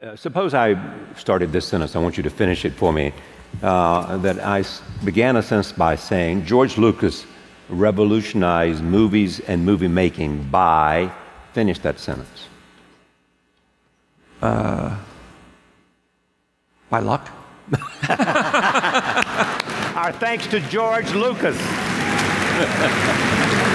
Uh, suppose I started this sentence, I want you to finish it for me. Uh, I began a sentence by saying George Lucas revolutionized movies and movie making by, finish that sentence. By luck? Our thanks to George Lucas.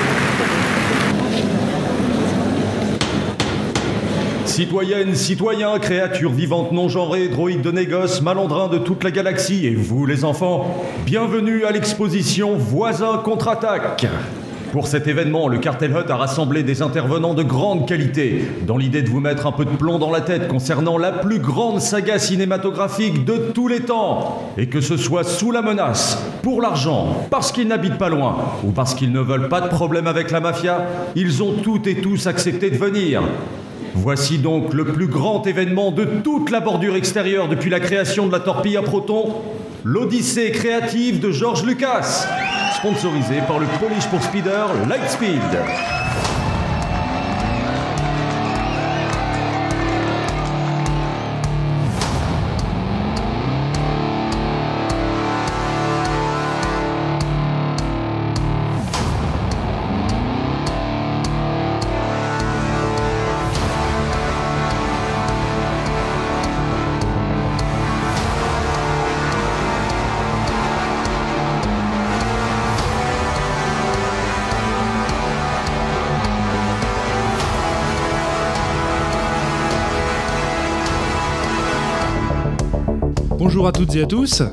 Citoyennes, citoyens, créatures vivantes non genrées, droïdes de négoce, malandrins de toute la galaxie, et vous les enfants, bienvenue à l'exposition Voisins contre-attaque. Pour cet événement, le Cartel Hut a rassemblé des intervenants de grande qualité, dans l'idée de vous mettre un peu de plomb dans la tête concernant la plus grande saga cinématographique de tous les temps. Et que ce soit sous la menace, pour l'argent, parce qu'ils n'habitent pas loin, ou parce qu'ils ne veulent pas de problème avec la mafia, ils ont toutes et tous accepté de venir. Voici donc le plus grand événement de toute la bordure extérieure depuis la création de la torpille à proton, l'Odyssée créative de George Lucas, sponsorisé par le Polish pour Speeder Lightspeed. Bonjour à toutes et à tous.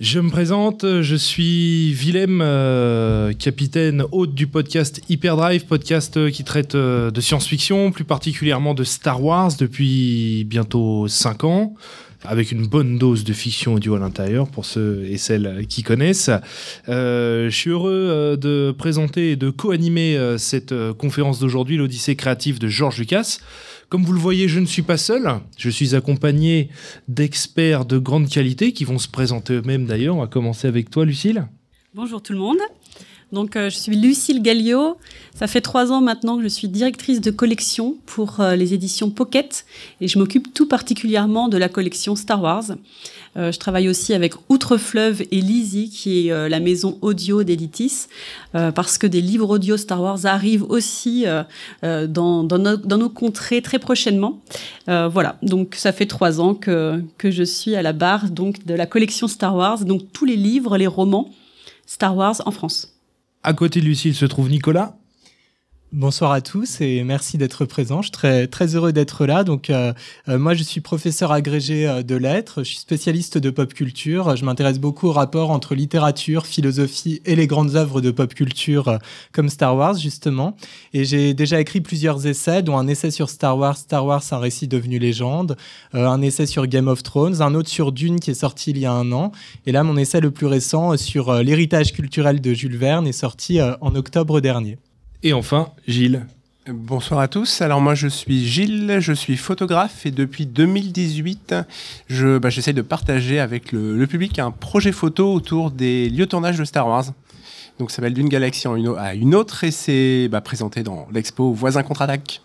Je me présente, je suis Willem, euh, capitaine hôte du podcast Hyperdrive, podcast euh, qui traite euh, de science-fiction, plus particulièrement de Star Wars depuis bientôt 5 ans, avec une bonne dose de fiction audio à l'intérieur pour ceux et celles qui connaissent. Je suis heureux de présenter et de co-animer cette conférence d'aujourd'hui, l'Odyssée créative de George Lucas. Comme vous le voyez, je ne suis pas seul. Je suis accompagné d'experts de grande qualité qui vont se présenter eux-mêmes d'ailleurs. On va commencer avec toi, Lucille. Bonjour tout le monde. Donc, euh, je suis Lucille Gallio. Ça fait trois ans maintenant que je suis directrice de collection pour euh, les éditions Pocket et je m'occupe tout particulièrement de la collection Star Wars. Euh, je travaille aussi avec Outre-Fleuve et Lizzie, qui est euh, la maison audio d'Editis, euh, parce que des livres audio Star Wars arrivent aussi dans, nos, contrées très prochainement. Voilà, donc ça fait trois ans que, que je suis à la barre donc, de la collection Star Wars, donc tous les livres, les romans Star Wars en France. À côté de Lucille se trouve Nicolas? Bonsoir à tous et merci d'être présent. Je suis très, très heureux d'être là. Donc, euh, euh, moi, je suis professeur agrégé euh, de lettres. Je suis spécialiste de pop culture. Je m'intéresse beaucoup au rapport entre littérature, philosophie et les grandes œuvres de pop culture euh, comme Star Wars, justement. Et j'ai déjà écrit plusieurs essais, dont un essai sur Star Wars, Star Wars, un récit devenu légende, un essai sur Game of Thrones, un autre sur Dune qui est sorti il y a un an. Et là, mon essai le plus récent sur l'héritage culturel de Jules Verne est sorti en octobre dernier. Et enfin, Gilles. Bonsoir à tous. Alors moi je suis Gilles, je suis photographe et depuis 2018, je, bah, j'essaie de partager avec le, public un projet photo autour des lieux de tournage de Star Wars. Donc ça s'appelle d'une galaxie à une autre et c'est bah, présenté dans l'expo Voisins contre-attaque.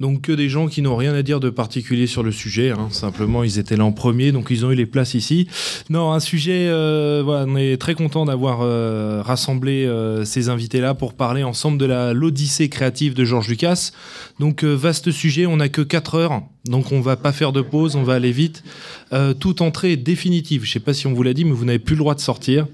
Donc que des gens qui n'ont rien à dire de particulier sur le sujet. hein. Simplement, ils étaient là en premier, donc ils ont eu les places ici. Non, un sujet. euh, voilà, on est très content d'avoir euh, rassemblé euh, ces invités-là pour parler ensemble de l'Odyssée créative de George Lucas. Donc euh, vaste sujet. On n'a que 4 heures, donc on va pas faire de pause. On va aller vite. Euh, toute entrée est définitive. Je sais pas si on vous l'a dit, mais vous n'avez plus le droit de sortir.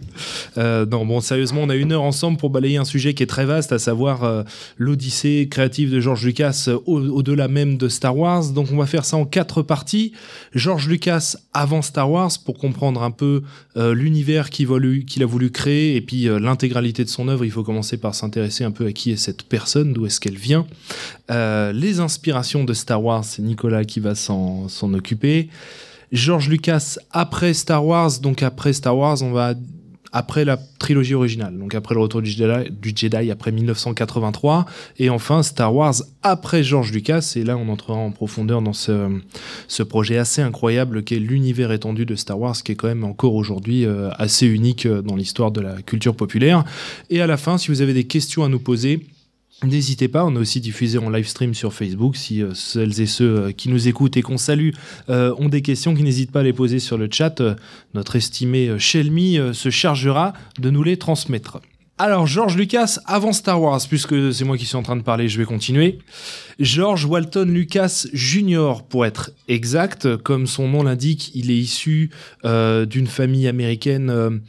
Euh, non, bon, sérieusement, on a une heure ensemble pour balayer un sujet qui est très vaste, à savoir l'Odyssée créative de George Lucas au- au-delà même de Star Wars. Donc, on va faire ça en quatre parties. George Lucas avant Star Wars pour comprendre un peu l'univers qu'il a voulu créer et puis l'intégralité de son œuvre. Il faut commencer par s'intéresser un peu à qui est cette personne, d'où est-ce qu'elle vient. Les inspirations de Star Wars, c'est Nicolas qui va s'en s'en occuper. George Lucas après Star Wars, donc après Star Wars, on va après la trilogie originale, donc après le retour du Jedi, du Jedi après 1983, et enfin Star Wars après George Lucas, et là on entrera en profondeur dans ce, ce projet assez incroyable qu'est l'univers étendu de Star Wars, qui est quand même encore aujourd'hui euh, assez unique euh, dans l'histoire de la culture populaire. Et à la fin, si vous avez des questions à nous poser, N'hésitez pas, on a aussi diffusé en live stream sur Facebook. Si euh, celles et ceux euh, qui nous écoutent et qu'on salue euh, ont des questions, qui n'hésitent pas à les poser sur le chat, notre estimé Shelmy se chargera de nous les transmettre. Alors, George Lucas, avant Star Wars, puisque c'est moi qui suis en train de parler, je vais continuer. George Walton Lucas Jr., pour être exact, comme son nom l'indique, il est issu d'une famille américaine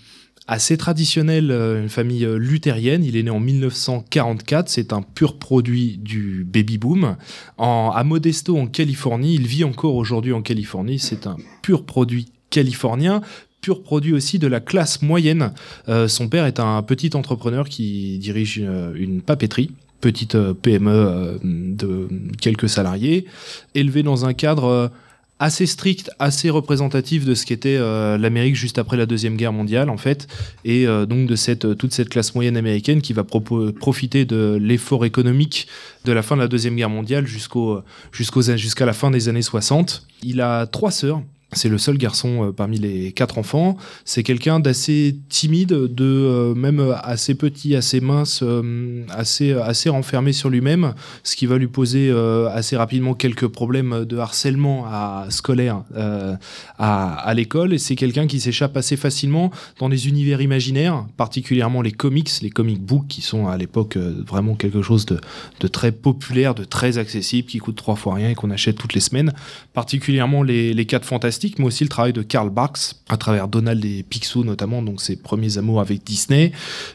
assez traditionnelle, euh, une famille euh, luthérienne. Il est né en 1944, c'est un pur produit du baby boom. En, à Modesto, en Californie, il vit encore aujourd'hui en Californie, c'est un pur produit californien pur produit aussi de la classe moyenne. Euh, son père est un petit entrepreneur qui dirige euh, une papeterie petite PME de quelques salariés, élevé dans un cadre assez strict, assez représentatif de ce qu'était euh, l'Amérique juste après la deuxième guerre mondiale en fait, et euh, donc de cette euh, toute cette classe moyenne américaine qui va profiter de l'effort économique de la fin de la deuxième guerre mondiale jusqu'au jusqu'à la fin des années 60. Il a trois sœurs. C'est le seul garçon euh, parmi les quatre enfants. C'est quelqu'un d'assez timide, de euh, même assez petit, assez mince, euh, assez assez renfermé sur lui-même, ce qui va lui poser assez rapidement quelques problèmes de harcèlement scolaire à, l'école. Et c'est quelqu'un qui s'échappe assez facilement dans les univers imaginaires, particulièrement les comics, les comic books qui sont à l'époque vraiment quelque chose de, de très populaire, de très accessible, qui coûte trois fois rien et qu'on achète toutes les semaines. Particulièrement les, les quatre fantastiques, mais aussi le travail de Karl Barks à travers Donald et Picsou notamment, donc ses premiers amours avec Disney.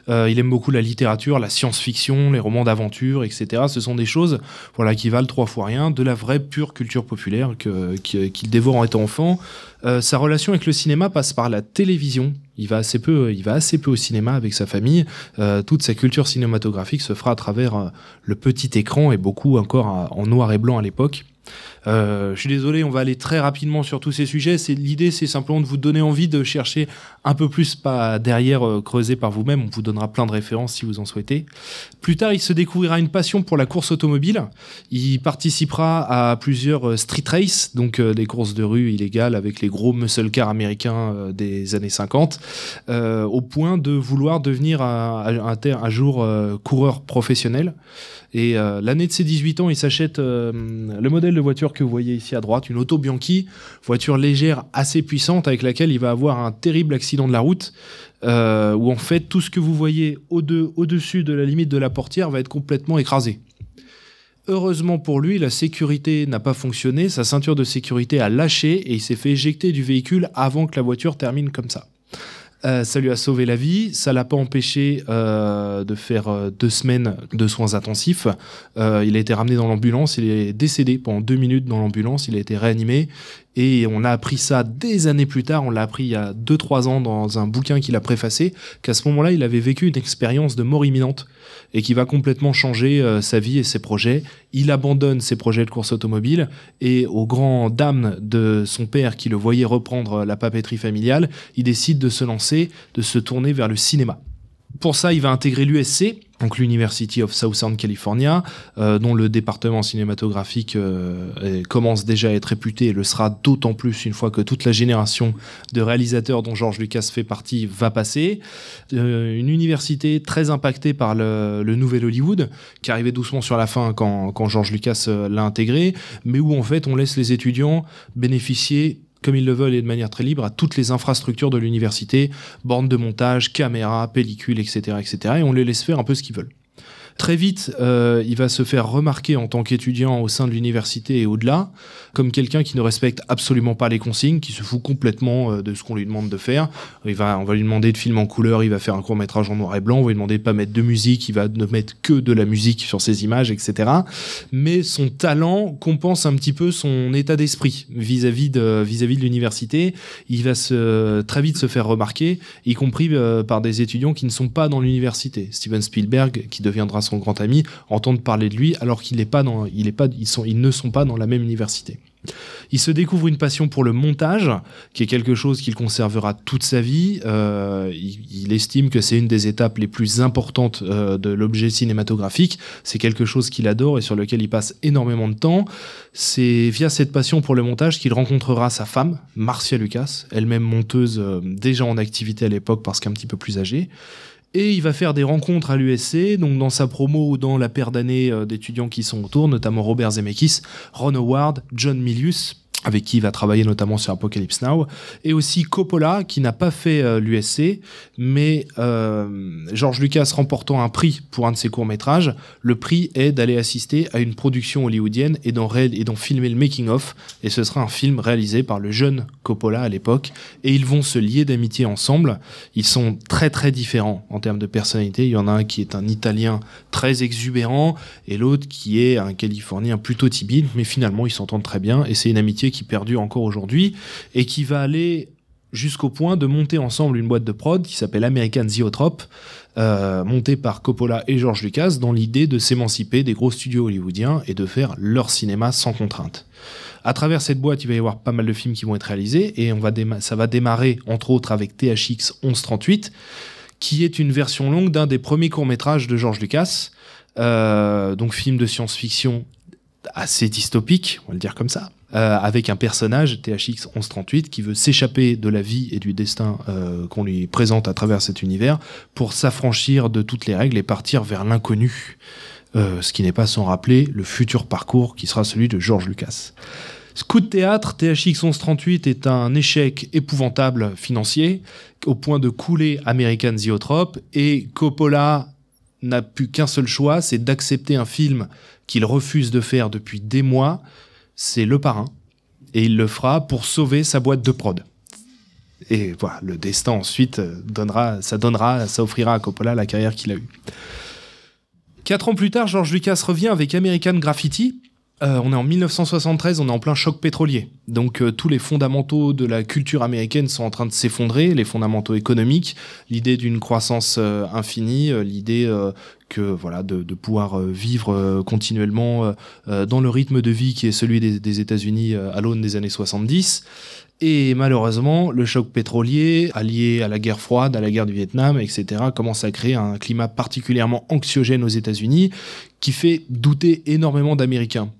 Euh, il aime beaucoup la littérature, la science-fiction, les romans d'aventure, etc. Ce sont des choses voilà, qui valent trois fois rien, de la vraie pure culture populaire qu'il dévore en étant enfant. Euh, sa relation avec le cinéma passe par la télévision. Il va assez peu, il va assez peu au cinéma avec sa famille. Euh, toute sa culture cinématographique se fera à travers le petit écran et beaucoup encore en noir et blanc à l'époque. Euh, je suis désolé, on va aller très rapidement sur tous ces sujets. C'est l'idée, c'est simplement de vous donner envie de chercher un peu plus, pas derrière euh, creuser par vous-même. On vous donnera plein de références si vous en souhaitez. Plus tard, il se découvrira une passion pour la course automobile. Il participera à plusieurs euh, street races, donc euh, des courses de rue illégales avec les gros muscle cars américains des années 50, euh, au point de vouloir devenir un, un, jour coureur professionnel. Et euh, l'année de ses 18 ans, il s'achète euh, le modèle de voiture que vous voyez ici à droite, une Auto Bianchi, voiture légère assez puissante avec laquelle il va avoir un terrible accident de la route, euh, où en fait tout ce que vous voyez au-de- au-dessus de la limite de la portière va être complètement écrasé. Heureusement pour lui, la sécurité n'a pas fonctionné, sa ceinture de sécurité a lâché et il s'est fait éjecter du véhicule avant que la voiture termine comme ça. Euh, ça lui a sauvé la vie, ça l'a pas empêché euh, de faire euh, deux semaines de soins intensifs. Il a été ramené dans l'ambulance, il est décédé pendant deux minutes dans l'ambulance, il a été réanimé et on a appris ça des années plus tard, on l'a appris il y a deux trois ans dans un bouquin qu'il a préfacé, qu'à ce moment-là il avait vécu une expérience de mort imminente et qui va complètement changer euh, sa vie et ses projets. Il abandonne ses projets de course automobile et au grand dam de son père qui le voyait reprendre la papeterie familiale, il décide de se lancer, de se tourner vers le cinéma. Pour ça, il va intégrer l'USC, donc l'University of Southern California, euh, dont le département cinématographique euh, commence déjà à être réputé et le sera d'autant plus une fois que toute la génération de réalisateurs dont George Lucas fait partie va passer. Euh, une université très impactée par le, nouvel Hollywood, qui arrivait doucement sur la fin quand, quand George Lucas l'a intégré, mais où en fait on laisse les étudiants bénéficier comme ils le veulent et de manière très libre, à toutes les infrastructures de l'université, bornes de montage, caméras, pellicules, etc., etc., et on les laisse faire un peu ce qu'ils veulent. Très vite, euh, il va se faire remarquer en tant qu'étudiant au sein de l'université et au-delà, comme quelqu'un qui ne respecte absolument pas les consignes, qui se fout complètement euh, de ce qu'on lui demande de faire. Il va, on va lui demander de filmer en couleur, il va faire un court métrage en noir et blanc, on va lui demander de pas mettre de musique, il va ne mettre que de la musique sur ses images, etc. Mais son talent compense un petit peu son état d'esprit vis-à-vis de, vis-à-vis de l'université. Il va très vite se faire remarquer, y compris euh, par des étudiants qui ne sont pas dans l'université. Steven Spielberg, qui deviendra son grand ami, entendent parler de lui alors qu'il pas dans, il pas, ils sont, ils ne sont pas dans la même université. Il se découvre une passion pour le montage, qui est quelque chose qu'il conservera toute sa vie. Euh, il, il estime que c'est une des étapes les plus importantes euh, de l'objet cinématographique. C'est quelque chose qu'il adore et sur lequel il passe énormément de temps. C'est via cette passion pour le montage qu'il rencontrera sa femme, Marcia Lucas, elle-même monteuse euh, déjà en activité à l'époque parce qu'un petit peu plus âgée. Et il va faire des rencontres à l'USC, donc dans sa promo ou dans la paire d'années euh, d'étudiants qui sont autour, notamment Robert Zemeckis, Ron Howard, John Milius, avec qui il va travailler notamment sur Apocalypse Now, et aussi Coppola, qui n'a pas fait euh, l'USC, mais euh, George Lucas remportant un prix pour un de ses courts-métrages, le prix est d'aller assister à une production hollywoodienne et d'en, et filmer le making-of, et ce sera un film réalisé par le jeune Coppola à l'époque, et ils vont se lier d'amitié ensemble. Ils sont très très différents en termes de personnalité, il y en a un qui est un Italien très exubérant, et l'autre qui est un Californien plutôt timide, mais finalement ils s'entendent très bien, et c'est une amitié qui perdure encore aujourd'hui et qui va aller jusqu'au point de monter ensemble une boîte de prod qui s'appelle American Ziotrope, euh, montée par Coppola et George Lucas dans l'idée de s'émanciper des gros studios hollywoodiens et de faire leur cinéma sans contrainte. À travers cette boîte, il va y avoir pas mal de films qui vont être réalisés et on va ça va démarrer entre autres avec THX 1138, qui est une version longue d'un des premiers courts-métrages de George Lucas, euh, donc film de science-fiction assez dystopique, on va le dire comme ça, euh, avec un personnage, THX 1138, qui veut s'échapper de la vie et du destin euh, qu'on lui présente à travers cet univers pour s'affranchir de toutes les règles et partir vers l'inconnu. Euh, ce qui n'est pas sans rappeler le futur parcours qui sera celui de George Lucas. Ce coup de théâtre, THX 1138 est un échec épouvantable financier, au point de couler American Ziotrope, et Coppola n'a plus qu'un seul choix, c'est d'accepter un film qu'il refuse de faire depuis des mois, c'est Le Parrain, et il le fera pour sauver sa boîte de prod. Et voilà, le destin ensuite euh, donnera, ça donnera, ça offrira à Coppola la carrière qu'il a eue. Quatre ans plus tard, George Lucas revient avec American Graffiti, euh, on est en 1973, on est en plein choc pétrolier. Donc euh, tous les fondamentaux de la culture américaine sont en train de s'effondrer, les fondamentaux économiques, l'idée d'une croissance infinie, l'idée que voilà de, pouvoir vivre continuellement dans le rythme de vie qui est celui des, des États-Unis à l'aune des années 70. Et malheureusement, le choc pétrolier, allié à la guerre froide, à la guerre du Vietnam, etc., commence à créer un climat particulièrement anxiogène aux États-Unis qui fait douter énormément d'Américains.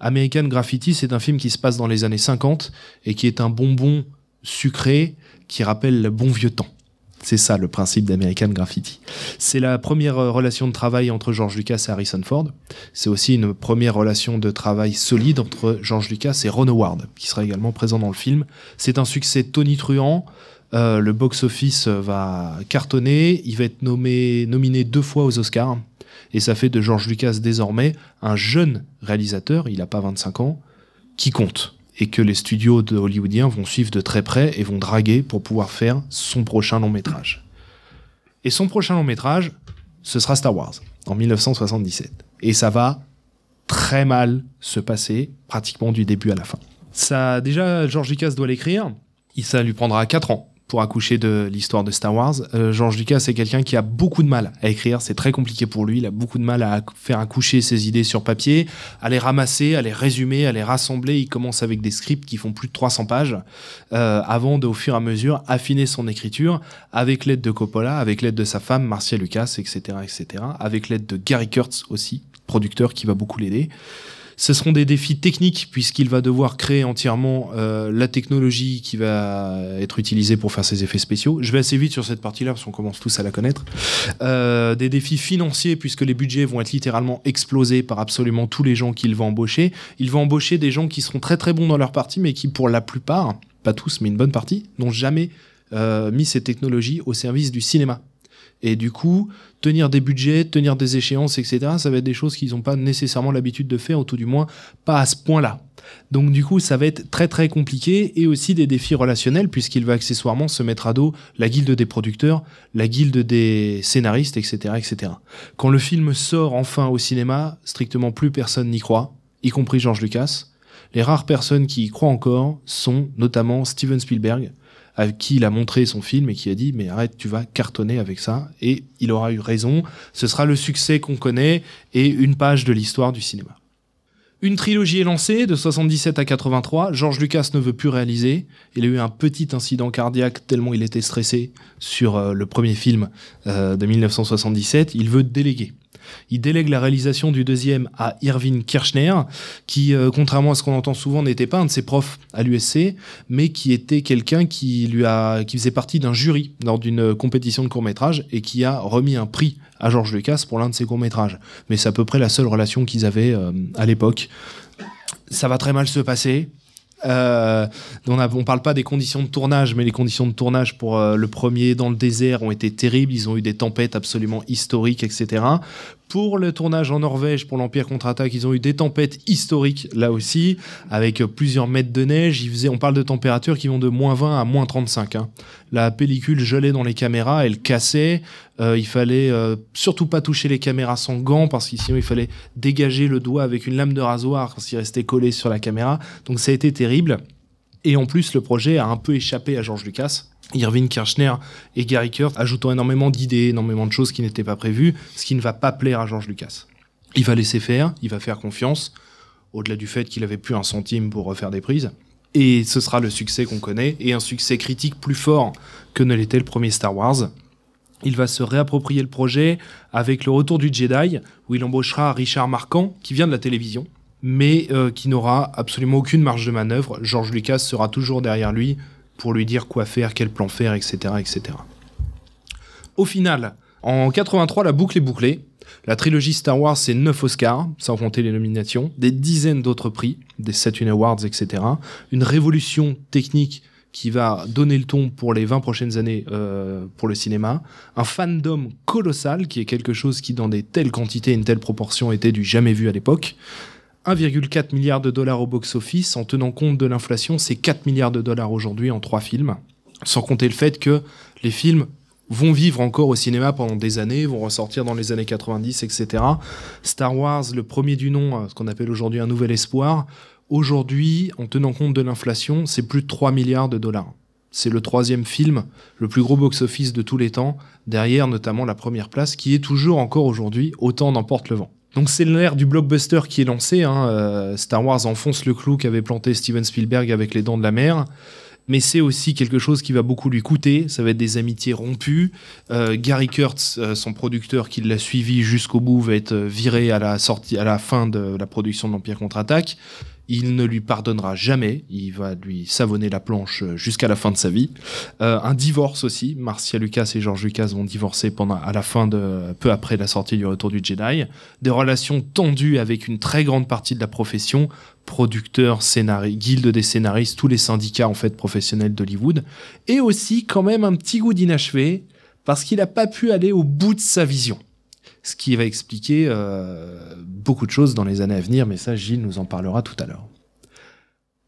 American Graffiti, c'est un film qui se passe dans les années 50 et qui est un bonbon sucré qui rappelle le bon vieux temps. C'est ça le principe d'American Graffiti. C'est la première euh, relation de travail entre George Lucas et Harrison Ford. C'est aussi une première relation de travail solide entre George Lucas et Ron Howard, qui sera également présent dans le film. C'est un succès tonitruant. Euh, le box-office va cartonner. Il va être nommé, nominé deux fois aux Oscars. Et ça fait de George Lucas désormais un jeune réalisateur, il n'a pas 25 ans, qui compte. Et que les studios de hollywoodiens vont suivre de très près et vont draguer pour pouvoir faire son prochain long métrage. Et son prochain long métrage, ce sera Star Wars, en 1977. Et ça va très mal se passer, pratiquement du début à la fin. Ça, déjà, George Lucas doit l'écrire. Ça lui prendra 4 ans pour accoucher de l'histoire de Star Wars. Euh, George Lucas, c'est quelqu'un qui a beaucoup de mal à écrire. C'est très compliqué pour lui. Il a beaucoup de mal à faire accoucher ses idées sur papier, à les ramasser, à les résumer, à les rassembler. Il commence avec des scripts qui font plus de 300 pages euh, avant de, au fur et à mesure, affiner son écriture avec l'aide de Coppola, avec l'aide de sa femme, Marcia Lucas, etc., etc., avec l'aide de Gary Kurtz aussi, producteur qui va beaucoup l'aider. Ce seront des défis techniques puisqu'il va devoir créer entièrement euh, la technologie qui va être utilisée pour faire ses effets spéciaux. Je vais assez vite sur cette partie-là parce qu'on commence tous à la connaître. Euh, des défis financiers puisque les budgets vont être littéralement explosés par absolument tous les gens qu'il va embaucher. Il va embaucher des gens qui seront très très bons dans leur partie mais qui pour la plupart, pas tous mais une bonne partie, n'ont jamais euh, mis ces technologies au service du cinéma. Et du coup, tenir des budgets, tenir des échéances, etc., ça va être des choses qu'ils n'ont pas nécessairement l'habitude de faire, ou tout du moins pas à ce point-là. Donc du coup, ça va être très très compliqué et aussi des défis relationnels puisqu'il va accessoirement se mettre à dos la guilde des producteurs, la guilde des scénaristes, etc., etc. Quand le film sort enfin au cinéma, strictement plus personne n'y croit, y compris George Lucas. Les rares personnes qui y croient encore sont notamment Steven Spielberg, à qui il a montré son film et qui a dit mais arrête tu vas cartonner avec ça. Et il aura eu raison. Ce sera le succès qu'on connaît et une page de l'histoire du cinéma. Une trilogie est lancée de 77 à 83 George Lucas ne veut plus réaliser. Il a eu un petit incident cardiaque tellement il était stressé sur euh, le premier film euh, de 1977 il veut déléguer Il délègue la réalisation du deuxième à Irving Kirchner, qui, euh, contrairement à ce qu'on entend souvent, n'était pas un de ses profs à l'USC, mais qui était quelqu'un qui lui a, qui faisait partie d'un jury lors d'une compétition de court métrage et qui a remis un prix à George Lucas pour l'un de ses courts métrages. Mais c'est à peu près la seule relation qu'ils avaient euh, à l'époque. Ça va très mal se passer. Euh, on ne parle pas des conditions de tournage, mais les conditions de tournage pour le premier dans le désert ont été terribles. Ils ont eu des tempêtes absolument historiques, etc. Pour le tournage en Norvège, pour l'Empire contre-attaque, ils ont eu des tempêtes historiques là aussi, avec plusieurs mètres de neige. Ils faisaient, on parle de températures qui vont de moins 20 à moins 35. Hein. La pellicule gelait dans les caméras, elle cassait. Euh, il fallait euh, surtout pas toucher les caméras sans gants, parce que sinon il fallait dégager le doigt avec une lame de rasoir s'il restait collé sur la caméra. Donc ça a été terrible. Et en plus, le projet a un peu échappé à George Lucas Irving Kirchner et Gary Kurt ajoutant énormément d'idées, énormément de choses qui n'étaient pas prévues, ce qui ne va pas plaire à George Lucas. Il va laisser faire, il va faire confiance, au-delà du fait qu'il avait plus un centime pour refaire des prises. Et ce sera le succès qu'on connaît, et un succès critique plus fort que ne l'était le premier Star Wars. Il va se réapproprier le projet avec le retour du Jedi, où il embauchera Richard Marquand, qui vient de la télévision, mais euh, qui n'aura absolument aucune marge de manœuvre. George Lucas sera toujours derrière lui pour lui dire quoi faire, quel plan faire, etc. etc. Au final, en 83, la boucle est bouclée. La trilogie Star Wars, c'est 9 Oscars, sans compter les nominations, des dizaines d'autres prix, des Saturn Awards, etc. Une révolution technique qui va donner le ton pour les 20 prochaines années euh, pour le cinéma. Un fandom colossal, qui est quelque chose qui, dans des telles quantités et une telle proportion, était du jamais vu à l'époque. 1,4 milliard de dollars au box-office. En tenant compte de l'inflation, c'est 4 milliards de dollars aujourd'hui en trois films. Sans compter le fait que les films vont vivre encore au cinéma pendant des années, vont ressortir dans les années 90, etc. Star Wars, le premier du nom, ce qu'on appelle aujourd'hui un nouvel espoir, aujourd'hui, en tenant compte de l'inflation, c'est plus de 3 milliards de dollars. C'est le troisième film, le plus gros box-office de tous les temps, derrière notamment la première place, qui est toujours encore aujourd'hui autant d'emporte le vent. Donc c'est l'ère du blockbuster qui est lancé. Hein. Euh, Star Wars enfonce le clou qu'avait planté Steven Spielberg avec Les Dents de la Mer. Mais c'est aussi quelque chose qui va beaucoup lui coûter. Ça va être des amitiés rompues. Euh, Gary Kurtz, euh, son producteur qui l'a suivi jusqu'au bout, va être viré à la à la fin de la production de l'Empire contre-attaque. Il ne lui pardonnera jamais. Il va lui savonner la planche jusqu'à la fin de sa vie. Euh, un divorce aussi. Marcia Lucas et George Lucas vont divorcer à la fin de, peu après la sortie du Retour du Jedi. Des relations tendues avec une très grande partie de la profession. Producteurs, scénaristes, guilde des scénaristes, tous les syndicats, en fait, professionnels d'Hollywood. Et aussi, quand même, un petit goût d'inachevé parce qu'il n'a pas pu aller au bout de sa vision ce qui va expliquer euh, beaucoup de choses dans les années à venir, mais ça, Gilles nous en parlera tout à l'heure.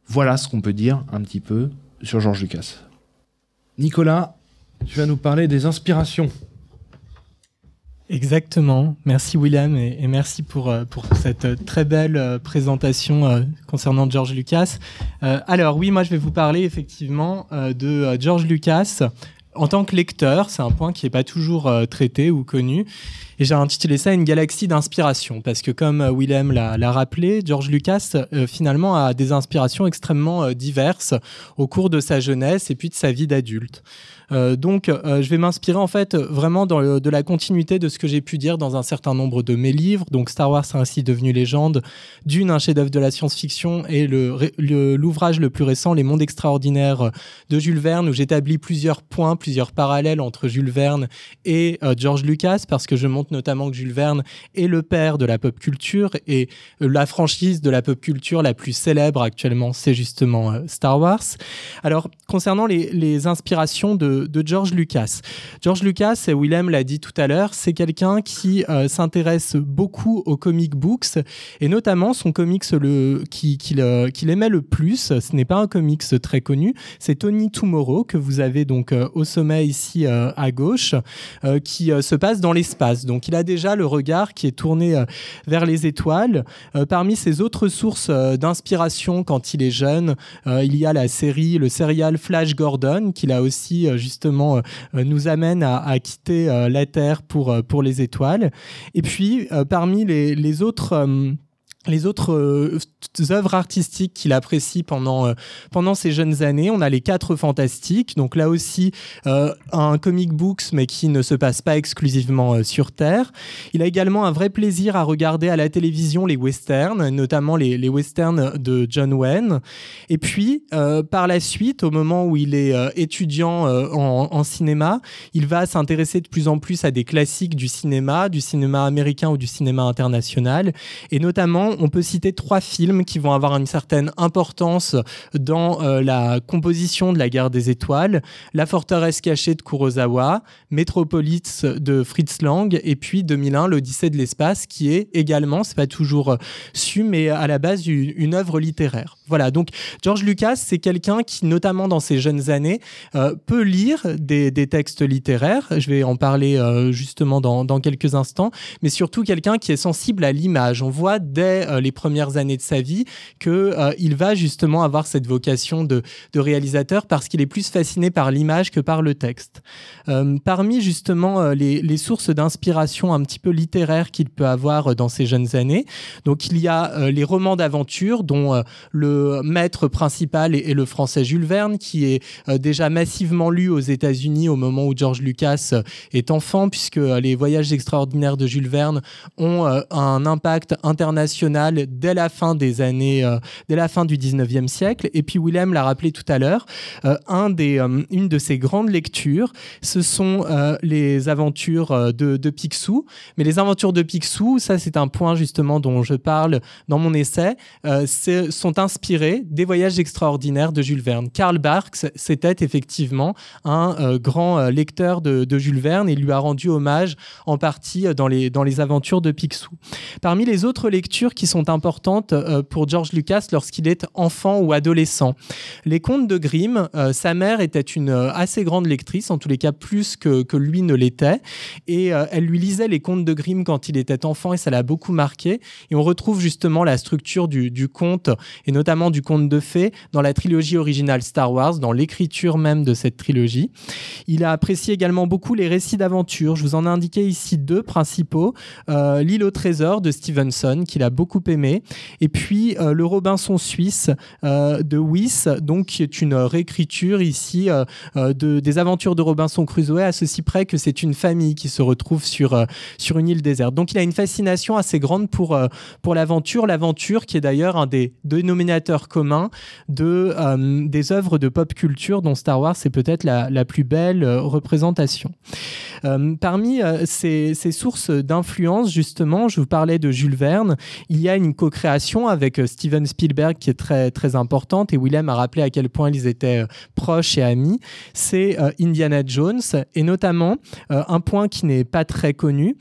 Voilà ce qu'on peut dire un petit peu sur George Lucas. Nicolas, tu vas nous parler des inspirations. Exactement. Merci William et, merci pour, euh, cette très belle euh, présentation concernant George Lucas. alors oui, moi je vais vous parler effectivement de George Lucas en tant que lecteur. C'est un point qui n'est pas toujours traité ou connu. Et j'ai intitulé ça Une galaxie d'inspiration, parce que comme euh, Willem l'a rappelé, George Lucas euh, finalement a des inspirations extrêmement euh, diverses au cours de sa jeunesse et puis de sa vie d'adulte. Euh, donc, euh, je vais m'inspirer en fait vraiment de la continuité de ce que j'ai pu dire dans un certain nombre de mes livres. Donc, Star Wars est ainsi devenu légende, d'une un chef-d'œuvre de la science-fiction et l'ouvrage le, plus récent, Les Mondes extraordinaires de Jules Verne, où j'établis plusieurs points, plusieurs parallèles entre Jules Verne et euh, George Lucas, parce que je montre notamment que Jules Verne est le père de la pop culture et la franchise de la pop culture la plus célèbre actuellement, c'est justement Star Wars. Alors, concernant les inspirations de de, George Lucas. George Lucas, et Willem l'a dit tout à l'heure, c'est quelqu'un qui euh, s'intéresse beaucoup aux comic books et notamment son comics le, qu'il qui, aimait le plus, ce n'est pas un comics très connu, c'est Tony Tomorrow que vous avez donc euh, au sommet ici euh, à gauche, qui se passe dans l'espace. Donc il a déjà le regard qui est tourné vers les étoiles. parmi ses autres sources d'inspiration quand il est jeune, il y a la série, le serial Flash Gordon qu'il a aussi justement euh, euh, nous amène à, quitter euh, la Terre pour, les étoiles. Et puis, parmi les autres les autres euh, œuvres artistiques qu'il apprécie pendant euh, pendant ces jeunes années. On a les Quatre Fantastiques, donc là aussi euh, un comic books, mais qui ne se passe pas exclusivement sur Terre. Il a également un vrai plaisir à regarder à la télévision les westerns, notamment les, les westerns de John Wayne. Et puis par la suite, au moment où il est étudiant en, en, cinéma, il va s'intéresser de plus en plus à des classiques du cinéma, du cinéma américain ou du cinéma international, et notamment on peut citer trois films qui vont avoir une certaine importance dans euh, la composition de la guerre des étoiles. La forteresse cachée de Kurosawa, Metropolis de Fritz Lang et puis 2001, l'Odyssée de l'espace qui est également, c'est pas toujours su, mais à la base une, œuvre littéraire. Voilà, donc George Lucas, c'est quelqu'un qui, notamment dans ses jeunes années, euh, peut lire des, textes littéraires. Je vais en parler euh, justement dans, dans quelques instants, mais surtout quelqu'un qui est sensible à l'image. On voit dès euh, les premières années de sa vie que euh, va justement avoir cette vocation de, réalisateur parce qu'il est plus fasciné par l'image que par le texte. Euh, parmi justement les, sources d'inspiration un petit peu littéraires qu'il peut avoir dans ses jeunes années, donc il y a les romans d'aventure dont le maître principal est, le français Jules Verne qui est déjà massivement lu aux États-Unis au moment où George Lucas est enfant puisque les voyages extraordinaires de Jules Verne ont un impact international dès la fin des années, euh, dès la fin du 19e siècle. Et puis Willem l'a rappelé tout à l'heure, euh, euh, une de ses grandes lectures, ce sont les aventures de, de, Picsou. Mais les aventures de Picsou, ça c'est un point justement dont je parle dans mon essai, sont inspirés des voyages extraordinaires de Jules Verne. Karl Barks, c'était effectivement un grand lecteur de, de, Jules Verne et lui a rendu hommage en partie dans les, dans les aventures de Picsou. Parmi les autres lectures qui sont importantes euh, pour George Lucas lorsqu'il est enfant ou adolescent. Les contes de Grimm, euh, sa mère était une euh, assez grande lectrice, en tous les cas plus que, que lui ne l'était, et elle lui lisait les contes de Grimm quand il était enfant et ça l'a beaucoup marqué. Et on retrouve justement la structure du, du conte et notamment du conte de fées dans la trilogie originale Star Wars, dans l'écriture même de cette trilogie. Il a apprécié également beaucoup les récits d'aventure. Je vous en ai indiqué ici deux principaux. L'île au trésor de Stevenson, qu'il a beaucoup aimé. Et puis euh, le Robinson suisse euh, de Wyss, donc qui est une réécriture ici euh, de, des aventures de Robinson Crusoe, à ceci près que c'est une famille qui se retrouve sur, sur une île déserte. Donc il a une fascination assez grande pour, pour l'aventure, l'aventure qui est d'ailleurs un des dénominateurs communs de, des œuvres de pop culture dont Star Wars est peut-être la, la, plus belle représentation. parmi ces, ces sources d'influence, justement, je vous parlais de Jules Verne, il y a une co-création avec euh, Steven Spielberg qui est très, très importante et Willem a rappelé à quel point ils étaient euh, proches et amis. C'est euh, Indiana Jones et notamment un point qui n'est pas très connu.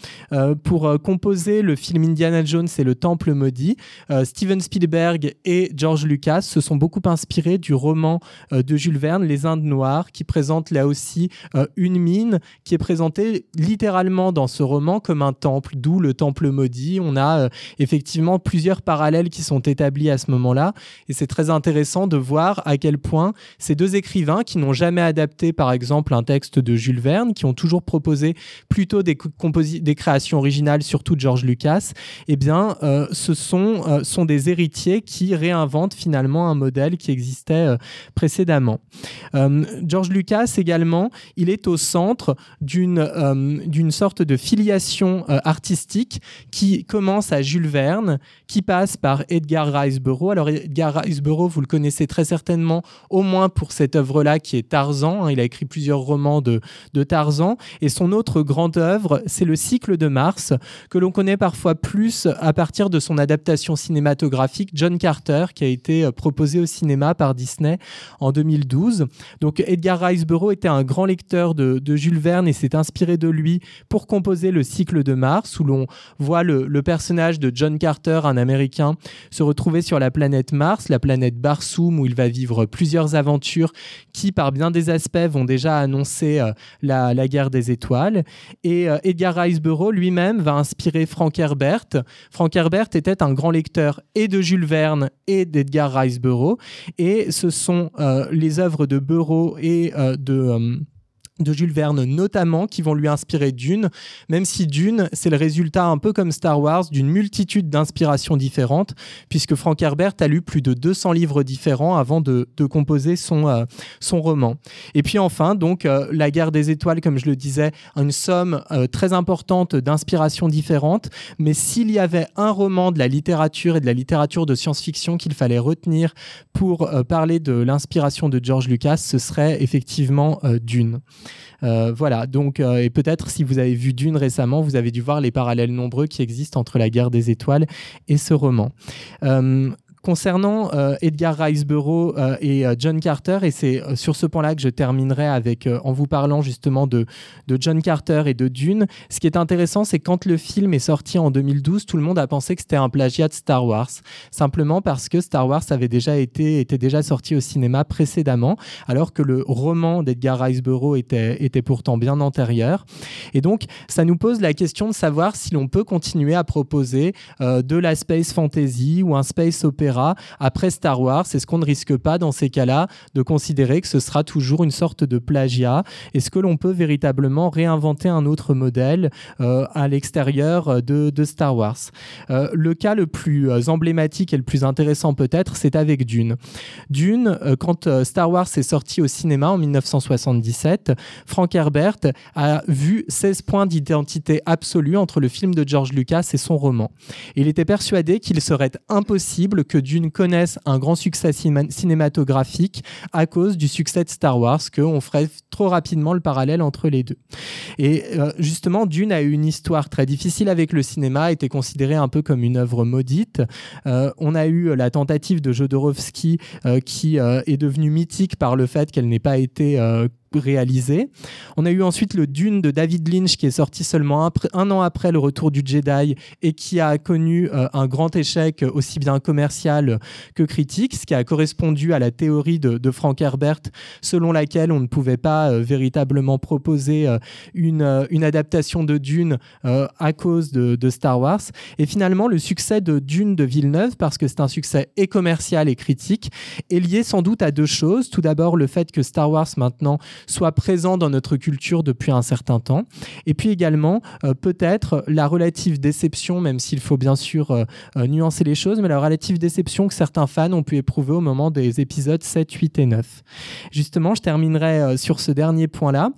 pour composer le film Indiana Jones et le Temple maudit, Steven Spielberg et George Lucas se sont beaucoup inspirés du roman de Jules Verne, Les Indes Noires, qui présente là aussi une mine qui est présentée littéralement dans ce roman comme un temple, d'où le Temple maudit. On a effectivement plusieurs parallèles qui sont établis à ce moment-là. Et c'est très intéressant de voir à quel point ces deux écrivains qui n'ont jamais adapté, par exemple, un texte de Jules Verne, qui ont toujours proposé plutôt des, créations originales, surtout de George Lucas, eh bien, euh, ce sont, euh, sont des héritiers qui réinventent finalement un modèle qui existait euh, précédemment. George Lucas également, il est au centre d'une d'une sorte de filiation artistique qui commence à Jules Verne qui passe par Edgar Rice Burroughs. Alors Edgar Rice Burroughs, vous le connaissez très certainement, au moins pour cette œuvre-là qui est Tarzan. Hein. il a écrit plusieurs romans de, Tarzan. Et son autre grande œuvre, c'est Le cycle de Mars, que l'on connaît parfois plus à partir de son adaptation cinématographique John Carter, qui a été euh, proposé au cinéma par Disney en 2012. Donc Edgar Rice Burroughs était un grand lecteur de, Jules Verne et s'est inspiré de lui pour composer Le cycle de Mars, où l'on voit le personnage de John Carter un Américain, se retrouver sur la planète Mars, la planète Barsoom, où il va vivre plusieurs aventures qui, par bien des aspects, vont déjà annoncer euh, la, guerre des étoiles. Et euh, Edgar Rice lui-même va inspirer Frank Herbert. Frank Herbert était un grand lecteur et de Jules Verne et d'Edgar Rice Burroughs. Et ce sont euh, les œuvres de Burroughs et de de Jules Verne notamment qui vont lui inspirer Dune, même si Dune, c'est le résultat un peu comme Star Wars d'une multitude d'inspirations différentes, puisque Frank Herbert a lu plus de 200 livres différents avant de, composer son, euh, son roman. Et puis enfin, donc, euh, La guerre des étoiles, comme je le disais, une somme euh, très importante d'inspirations différentes, mais s'il y avait un roman de la littérature et de la littérature de science-fiction qu'il fallait retenir pour parler de l'inspiration de George Lucas, ce serait effectivement Dune. Euh, voilà, donc, euh, et peut-être si vous avez vu Dune récemment, vous avez dû voir les parallèles nombreux qui existent entre la guerre des étoiles et ce roman. Euh, Concernant euh, Edgar Riceborough euh, et euh, John Carter, et c'est sur ce point-là que je terminerai avec, en vous parlant justement de, de John Carter et de Dune, ce qui est intéressant, c'est quand le film est sorti en 2012, tout le monde a pensé que c'était un plagiat de Star Wars, simplement parce que Star Wars avait déjà été, était déjà sorti au cinéma précédemment, alors que le roman d'Edgar Riceborough était, était pourtant bien antérieur. Et donc, ça nous pose la question de savoir si l'on peut continuer à proposer de la space fantasy ou un space opéra après Star Wars Est-ce qu'on ne risque pas dans ces cas-là de considérer que ce sera toujours une sorte de plagiat? Est-ce que l'on peut véritablement réinventer un autre modèle euh, à l'extérieur de, Star Wars? Euh, Le cas le plus euh, emblématique et le plus intéressant peut-être, c'est avec Dune. Dune, quand Star Wars est sorti au cinéma en 1977, Frank Herbert a vu 16 points d'identité absolue entre le film de George Lucas et son roman. Il était persuadé qu'il serait impossible que Dune connaisse un grand succès cinématographique à cause du succès de Star Wars, qu'on ferait trop rapidement le parallèle entre les deux. Et euh, justement, Dune a eu une histoire très difficile avec le cinéma, a été considéré un peu comme une œuvre maudite. Euh, on a eu la tentative de Jodorowsky euh, qui est devenue mythique par le fait qu'elle n'ait pas été réalisé. On a eu ensuite le Dune de David Lynch qui est sorti seulement un, an après le retour du Jedi et qui a connu euh, un grand échec aussi bien commercial que critique, ce qui a correspondu à la théorie de, Frank Herbert selon laquelle on ne pouvait pas euh, véritablement proposer euh, une, une, adaptation de Dune à cause de, de, Star Wars. Et finalement, le succès de Dune de Villeneuve, parce que c'est un succès et commercial et critique, est lié sans doute à deux choses. Tout d'abord, le fait que Star Wars maintenant soit présent dans notre culture depuis un certain temps. Et puis également, euh, peut-être la relative déception, même s'il faut bien sûr euh, euh, nuancer les choses, mais la relative déception que certains fans ont pu éprouver au moment des épisodes 7, 8 et 9. Justement, je terminerai sur ce dernier point-là.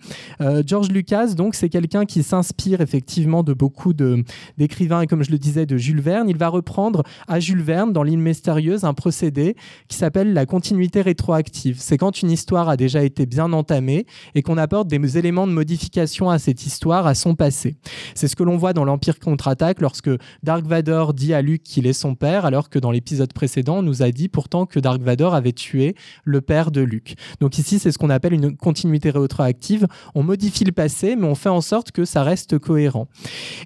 George Lucas, donc, c'est quelqu'un qui s'inspire effectivement de beaucoup d'écrivains et comme je le disais, de Jules Verne. Il va reprendre à Jules Verne, dans L'île mystérieuse, un procédé qui s'appelle la continuité rétroactive. C'est quand une histoire a déjà été bien entamée et qu'on apporte des éléments de modification à cette histoire, à son passé. C'est ce que l'on voit dans l'Empire contre-attaque lorsque Dark Vador dit à Luke qu'il est son père, alors que dans l'épisode précédent, on nous a dit pourtant que Dark Vador avait tué le père de Luke. Donc ici, c'est ce qu'on appelle une continuité rétroactive. On modifie le passé, mais on fait en sorte que ça reste cohérent.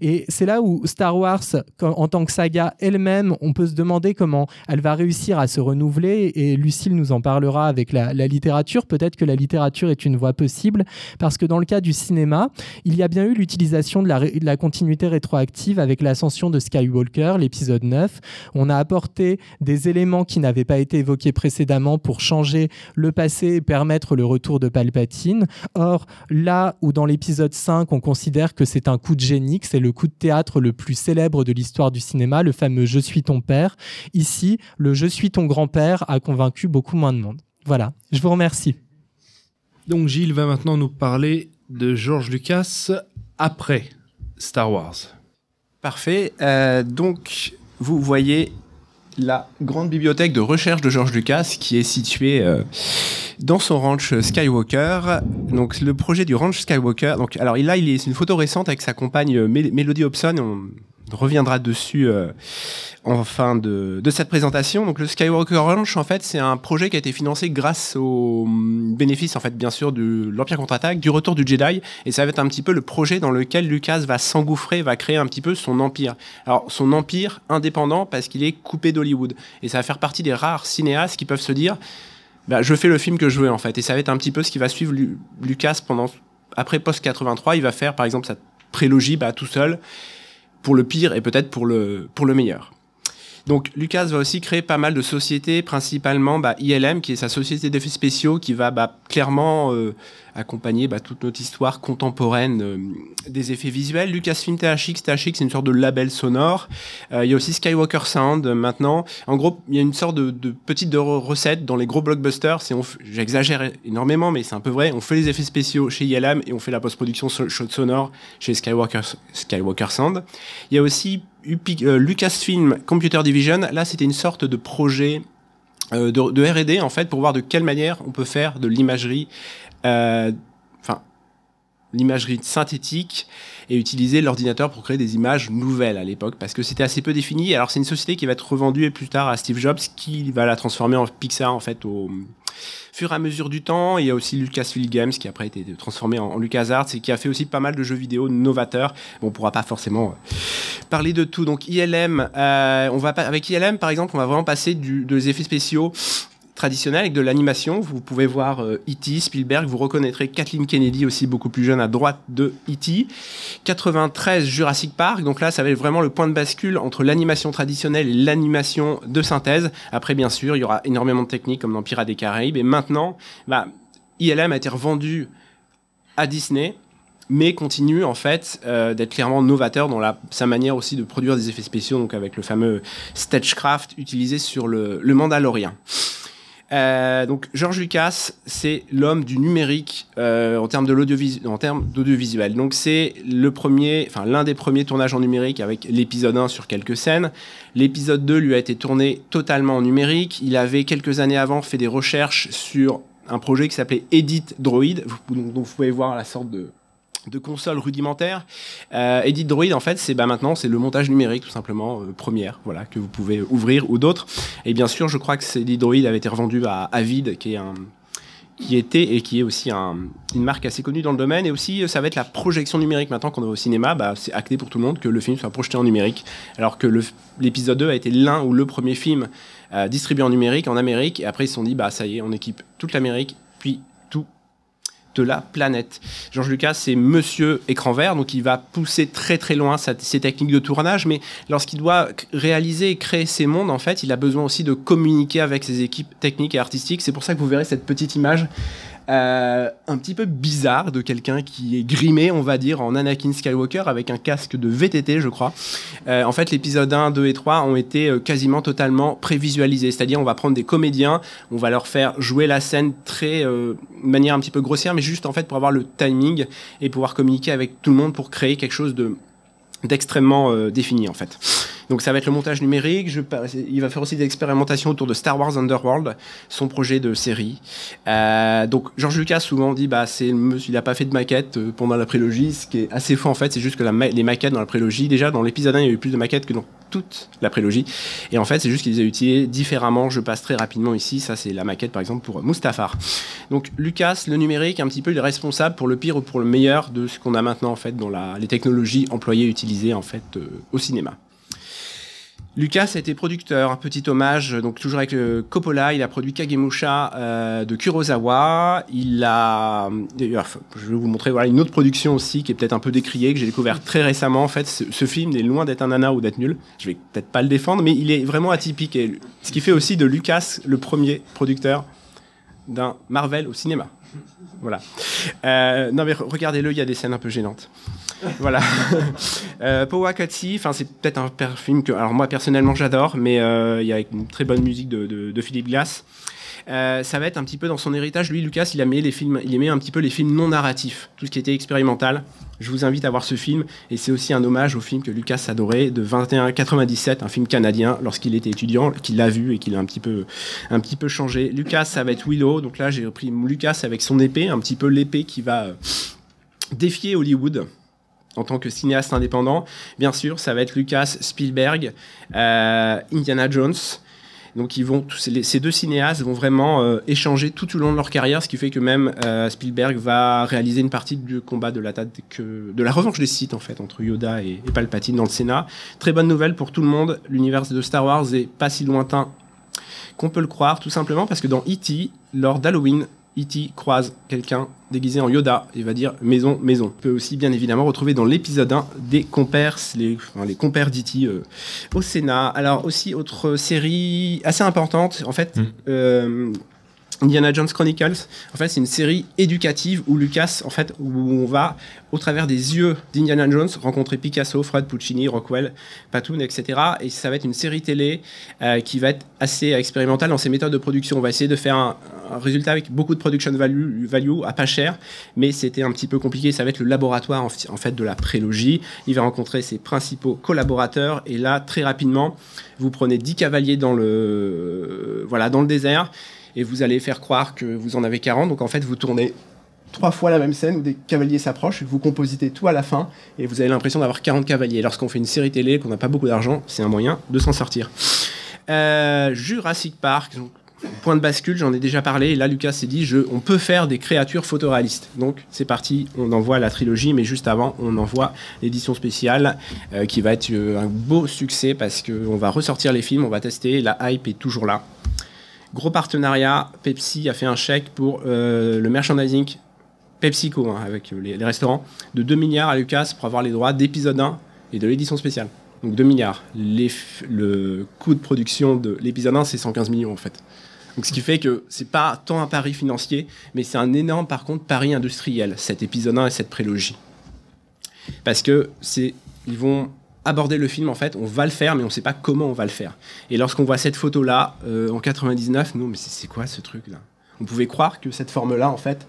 Et c'est là où Star Wars, en tant que saga elle-même, on peut se demander comment elle va réussir à se renouveler. Et Lucille nous en parlera avec la, la littérature. Peut-être que la littérature est une voie possible, parce que dans le cas du cinéma, il y a bien eu l'utilisation de de la continuité rétroactive avec l'ascension de Skywalker, l'épisode 9. On a apporté des éléments qui n'avaient pas été évoqués précédemment pour changer le passé et permettre le retour de Palpatine. Or, là où dans l'épisode 5, on considère que c'est un coup de génie, que c'est le coup de théâtre le plus célèbre de l'histoire du cinéma, le fameux Je suis ton père, ici, le Je suis ton grand-père a convaincu beaucoup moins de monde. Voilà, je vous remercie. Donc Gilles va maintenant nous parler de George Lucas après Star Wars. Parfait. Euh, donc vous voyez la grande bibliothèque de recherche de George Lucas qui est située euh, dans son ranch Skywalker. Donc le projet du ranch Skywalker. Donc alors là il est c'est une photo récente avec sa compagne euh, Melody Hobson. On, reviendra dessus euh, en fin de, de, cette présentation. Donc le Skywalker Ranch, en fait, c'est un projet qui a été financé grâce aux hum, bénéfices, en fait, bien sûr, de l'Empire contre-attaque, du retour du Jedi, et ça va être un petit peu le projet dans lequel Lucas va s'engouffrer, va créer un petit peu son empire. Alors son empire indépendant parce qu'il est coupé d'Hollywood, et ça va faire partie des rares cinéastes qui peuvent se dire, bah, je fais le film que je veux en fait, et ça va être un petit peu ce qui va suivre Lucas pendant après post 83. Il va faire par exemple sa prélogie bah, tout seul pour le pire et peut-être pour le, pour le meilleur. Donc Lucas va aussi créer pas mal de sociétés, principalement bah, ILM, qui est sa société d'effets spéciaux, qui va bah, clairement euh, accompagner bah, toute notre histoire contemporaine euh, des effets visuels. Lucasfilm THX, THX c'est une sorte de label sonore. Euh, il y a aussi Skywalker Sound maintenant. En gros, il y a une sorte de, de petite recette dans les gros blockbusters. J'exagère énormément, mais c'est un peu vrai. On fait les effets spéciaux chez ILM et on fait la post-production sonore chez Skywalker, Skywalker Sound. Il y a aussi euh, Lucasfilm Computer Division, là c'était une sorte de projet euh, de, R&D en fait pour voir de quelle manière on peut faire de l'imagerie, euh, enfin l'imagerie synthétique et utiliser l'ordinateur pour créer des images nouvelles à l'époque parce que c'était assez peu défini. Alors c'est une société qui va être revendue plus tard à Steve Jobs qui va la transformer en Pixar en fait au fur à mesure du temps. Il y a aussi Lucasfilm Games qui après a été transformé en, LucasArts et qui a fait aussi pas mal de jeux vidéo novateurs. Bon, on pourra pas forcément euh, parler de tout. Donc ILM, euh, on va avec ILM par exemple, on va vraiment passer du, des effets spéciaux traditionnel avec de l'animation. Vous pouvez voir E.T., euh, Spielberg, vous reconnaîtrez Kathleen Kennedy aussi beaucoup plus jeune à droite de E.T. 93 Jurassic Park, donc là ça va être vraiment le point de bascule entre l'animation traditionnelle et l'animation de synthèse. Après bien sûr il y aura énormément de techniques comme dans Pirates des Caraïbes et maintenant bah, ILM a été revendu à Disney mais continue en fait euh, d'être clairement novateur dans la, sa manière aussi de produire des effets spéciaux, donc avec le fameux Stagecraft utilisé sur le, le Mandalorian. Euh, donc George Lucas, c'est l'homme du numérique euh, en termes de l'audiovisuel. En termes d'audiovisuel. Donc c'est le premier, enfin l'un des premiers tournages en numérique avec l'épisode 1 sur quelques scènes. L'épisode 2 lui a été tourné totalement en numérique. Il avait quelques années avant fait des recherches sur un projet qui s'appelait Edit Droid. Donc vous pouvez voir la sorte de de consoles rudimentaires. Euh, Edit Droid, en fait, c'est bah, maintenant c'est le montage numérique tout simplement euh, première, voilà, que vous pouvez ouvrir ou d'autres. Et bien sûr, je crois que Edit Droid avait été revendu à Avid, qui est un qui était et qui est aussi une marque assez connue dans le domaine. Et aussi, ça va être la projection numérique. Maintenant qu'on est au cinéma, bah, c'est acté pour tout le monde que le film soit projeté en numérique. Alors que l'épisode 2 a été l'un ou le premier film euh, distribué en numérique en Amérique. Et après, ils se sont dit, bah, ça y est, on équipe toute l'Amérique, de la planète. Georges Lucas, c'est monsieur écran vert, donc il va pousser très très loin ses techniques de tournage, mais lorsqu'il doit réaliser et créer ses mondes, en fait, il a besoin aussi de communiquer avec ses équipes techniques et artistiques. C'est pour ça que vous verrez cette petite image euh, un petit peu bizarre de quelqu'un qui est grimé, on va dire, en Anakin Skywalker avec un casque de VTT, je crois. Euh, en fait, l'épisode 1, 2 et 3 ont été euh, quasiment totalement prévisualisés. C'est-à-dire, on va prendre des comédiens, on va leur faire jouer la scène très, de manière un petit peu grossière, mais juste en fait pour avoir le timing et pouvoir communiquer avec tout le monde pour créer quelque chose de d'extrêmement défini en fait. Donc ça va être le montage numérique. Je, il va faire aussi des expérimentations autour de Star Wars Underworld, son projet de série. Euh, donc George Lucas souvent dit bah c'est il n'a pas fait de maquette euh, pendant la prélogie, ce qui est assez faux en fait. C'est juste que la, les maquettes dans la prélogie, déjà dans l'épisode 1 il y a eu plus de maquettes que dans toute la prélogie. Et en fait c'est juste qu'ils les ont utilisées différemment. Je passe très rapidement ici. Ça c'est la maquette par exemple pour Mustafar. Donc Lucas, le numérique, un petit peu il est responsable pour le pire ou pour le meilleur de ce qu'on a maintenant en fait dans la, les technologies employées utilisées en fait euh, au cinéma. Lucas a été producteur, un petit hommage, donc toujours avec le Coppola, il a produit Kagemusha euh, de Kurosawa, il a, d'ailleurs, je vais vous montrer voilà, une autre production aussi qui est peut-être un peu décriée, que j'ai découvert très récemment, en fait, ce, film est loin d'être un nana ou d'être nul, je vais peut-être pas le défendre, mais il est vraiment atypique, et ce qui fait aussi de Lucas le premier producteur d'un Marvel au cinéma. Voilà. Euh, non mais regardez-le, il y a des scènes un peu gênantes voilà. euh, Powakatsi, enfin c'est peut-être un film que, alors moi personnellement j'adore, mais euh, il y a une très bonne musique de, Philippe Glass. Euh, ça va être un petit peu dans son héritage. Lui, Lucas, il aimait les films, il aimait un petit peu les films non narratifs, tout ce qui était expérimental. Je vous invite à voir ce film, et c'est aussi un hommage au film que Lucas adorait de 2197, un film canadien lorsqu'il était étudiant, qu'il l'a vu et qu'il a un petit peu, un petit peu changé. Lucas, ça va être Willow. Donc là, j'ai repris Lucas avec son épée, un petit peu l'épée qui va défier Hollywood en tant que cinéaste indépendant. Bien sûr, ça va être Lucas, Spielberg, euh, Indiana Jones. Donc ils vont, ces deux cinéastes vont vraiment euh, échanger tout au long de leur carrière, ce qui fait que même euh, Spielberg va réaliser une partie du combat de la que, de la revanche des sites en fait entre Yoda et, et, Palpatine dans le Sénat. Très bonne nouvelle pour tout le monde. L'univers de Star Wars est pas si lointain qu'on peut le croire, tout simplement parce que dans E.T., lors d'Halloween, E.T. croise quelqu'un déguisé en Yoda et va dire maison, maison. On peut aussi bien évidemment retrouver dans l'épisode 1 des compères, les, enfin, les compères d'E.T. euh, au Sénat. Alors aussi autre série assez importante, en fait, Mm. euh, Indiana Jones Chronicles. En fait, c'est une série éducative où Lucas, en fait, où on va, au travers des yeux d'Indiana Jones, rencontrer Picasso, Fred Puccini, Rockwell, Patoun, etc. Et ça va être une série télé euh, qui va être assez expérimentale dans ses méthodes de production. On va essayer de faire un, résultat avec beaucoup de production value, value à pas cher, mais c'était un petit peu compliqué. Ça va être le laboratoire en fait de la prélogie. Il va rencontrer ses principaux collaborateurs et là, très rapidement, vous prenez 10 cavaliers dans le, voilà, dans le désert et vous allez faire croire que vous en avez 40. Donc en fait, vous tournez trois fois la même scène où des cavaliers s'approchent, vous compositez tout à la fin et vous avez l'impression d'avoir 40 cavaliers. Lorsqu'on fait une série télé, qu'on n'a pas beaucoup d'argent, c'est un moyen de s'en sortir. Euh, Jurassic Park, point de bascule, j'en ai déjà parlé. Là, Lucas s'est dit, je, on peut faire des créatures photoréalistes. Donc c'est parti, on envoie la trilogie, mais juste avant, on envoie l'édition spéciale euh, qui va être euh, un beau succès parce qu'on va ressortir les films, on va tester, la hype est toujours là. Gros partenariat, Pepsi a fait un chèque pour euh, le merchandising PepsiCo hein, avec les, restaurants de 2 milliards à Lucas pour avoir les droits d'épisode 1 et de l'édition spéciale. Donc 2 milliards. Le coût de production de l'épisode 1 c'est 115 millions en fait. Donc ce qui fait que c'est pas tant un pari financier, mais c'est un énorme par contre pari industriel, cet épisode 1 et cette prélogie. Parce que c'est ils vont aborder le film en fait, on va le faire mais on sait pas comment on va le faire. Et lorsqu'on voit cette photo là en 99, non mais c'est quoi ce truc là? On pouvait croire que cette forme là en fait